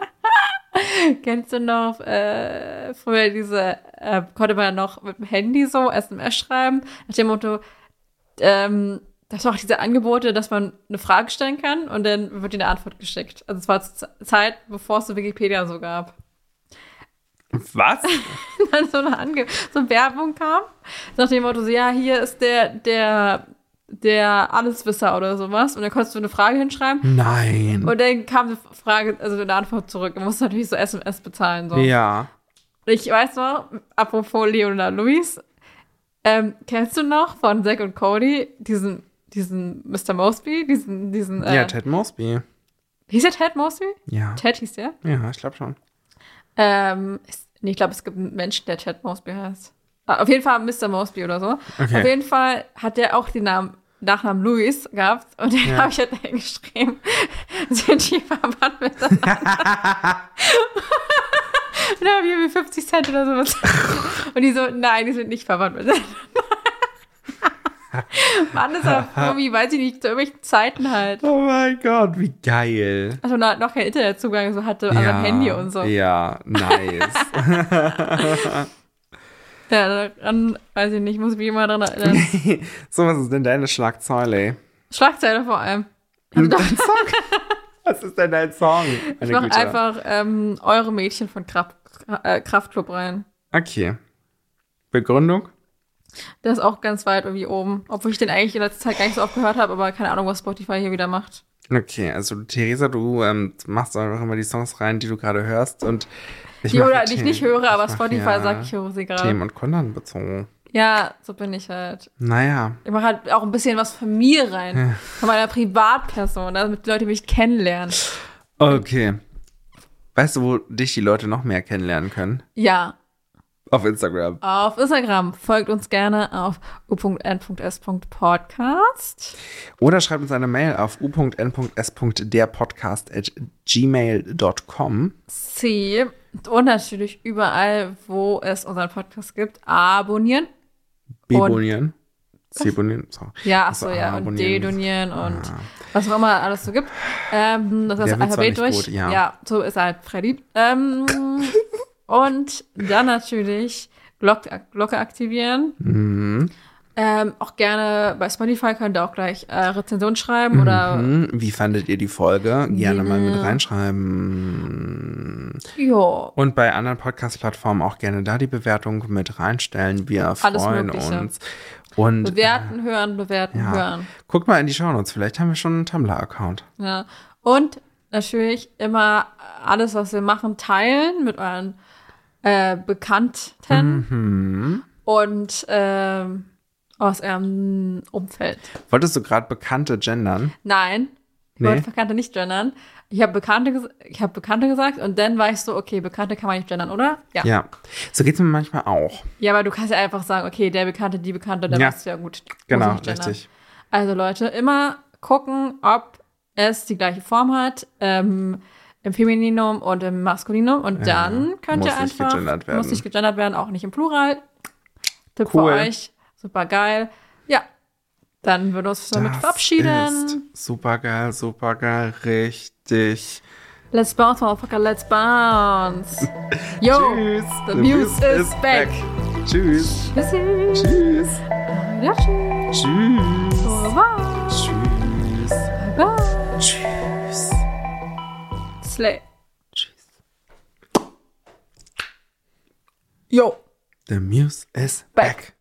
kennst du noch äh, früher diese, äh, konnte man noch mit dem Handy so SMS schreiben, nach dem Motto, ähm, das war auch diese Angebote, dass man eine Frage stellen kann und dann wird dir eine Antwort geschickt. Also es war zur Zeit, bevor es so Wikipedia so gab. Was? dann so eine Ange so Werbung kam, nach dem Motto, so, ja, hier ist der, der, der Alleswisser oder sowas. Und dann konntest du eine Frage hinschreiben. Nein. Und dann kam eine Frage, also eine Antwort zurück. Du musst natürlich so SMS bezahlen. So. Ja. Und ich weiß noch, apropos Leona Luis, ähm, kennst du noch von Zack und Cody diesen, diesen Mr. Mosby, diesen, diesen, äh, Ja, Ted Mosby. hieß der Ted Mosby? Ja. Ted hieß der? Ja, ich glaube schon. Ähm, ich glaube, es gibt einen Menschen, der Ted Mosby heißt. Ah, auf jeden Fall Mr. Mosby oder so. Okay. Auf jeden Fall hat der auch den Namen, Nachnamen Louis gehabt und den Ja. habe ich halt hingeschrieben. Sind die verwandt miteinander? und dann habe ich irgendwie 50 Cent oder sowas. und die so, nein, die sind nicht verwandt miteinander. Mann, ist aber irgendwie, weiß ich nicht, zu irgendwelchen Zeiten halt. Oh mein Gott, wie geil. Also noch noch kein Internetzugang so hatte an seinem Handy und so. Ja, nice. Ja, daran, weiß ich nicht, muss ich mich immer dran erinnern. so, was ist denn deine Schlagzeile? Schlagzeile vor allem. Dein Song? Was ist denn dein Song? Ich mach Güte. einfach ähm, eure Mädchen von Kraft, äh, Kraftclub rein. Okay. Begründung? Der ist auch ganz weit irgendwie oben. Obwohl ich den eigentlich in letzter Zeit gar nicht so oft gehört habe, aber keine Ahnung, was Spotify hier wieder macht. Okay, also Theresa, du ähm, machst einfach immer die Songs rein, die du gerade hörst und ich Die oder die ich nicht höre, aber Spotify hier sagt, ich höre sie gerade. Themen und Kontern bezogen. Ja, so bin ich halt. Naja, Ich mache halt auch ein bisschen was von mir rein. Von meiner Privatperson, damit die Leute mich kennenlernen. okay. Weißt du, wo dich die Leute noch mehr kennenlernen können? Ja. Auf Instagram. Auf Instagram folgt uns gerne auf u.n.s.podcast. Oder schreibt uns eine Mail auf u.n.s.derpodcast at gmail.com. C. Und natürlich überall, wo es unseren Podcast gibt, abonnieren. Bebonieren. Cebonieren. So. Ja, Achso, ja, und dedonieren und was auch immer alles so gibt. Ähm, das ist das Alphabet durch. gut, ja. so ist halt Freddy. Ähm, und dann natürlich Glocke, Glocke aktivieren. Mhm. Ähm, auch gerne bei Spotify könnt ihr auch gleich äh, Rezension schreiben oder Hm, Wie fandet ihr die Folge? Gerne mal mit reinschreiben. ja, Und bei anderen Podcast-Plattformen auch gerne da die Bewertung mit reinstellen. Wir Alles freuen Mögliche. uns. Und bewerten, hören, bewerten, ja, hören. guckt mal in die Shownotes. Vielleicht haben wir schon einen Tumblr-Account. Ja. Und natürlich immer alles, was wir machen, teilen mit euren äh, Bekannten Mhm. und ähm, aus eurem Umfeld. Wolltest du gerade Bekannte gendern? Nein, ich Nee. wollte Bekannte nicht gendern. Ich habe Bekannte, ich hab Bekannte gesagt und dann war ich so, okay, Bekannte kann man nicht gendern, oder? Ja. Ja. So geht's mir manchmal auch. Ja, aber du kannst ja einfach sagen, okay, der Bekannte, die Bekannte, dann Ja. ist ja gut. Genau, richtig. Also Leute, immer gucken, ob es die gleiche Form hat, ähm, im Femininum und im Maskulinum. Und Ja, dann könnt ihr nicht einfach, werden. muss nicht gegendert werden, auch nicht im Plural. Tipp Cool. für euch, super geil. Ja, dann würden wir uns damit Das verabschieden. Super geil, super geil, richtig. Let's bounce, motherfucker, let's bounce. Yo, Tschüss. the muse is back. Tschüss. Tschüssi. Tschüss. Ja, tschüss. Tschüss. Revoir. Tschüss. Bye. Tschüss. Slay. Tschüss. Yo. The muse is Back. back.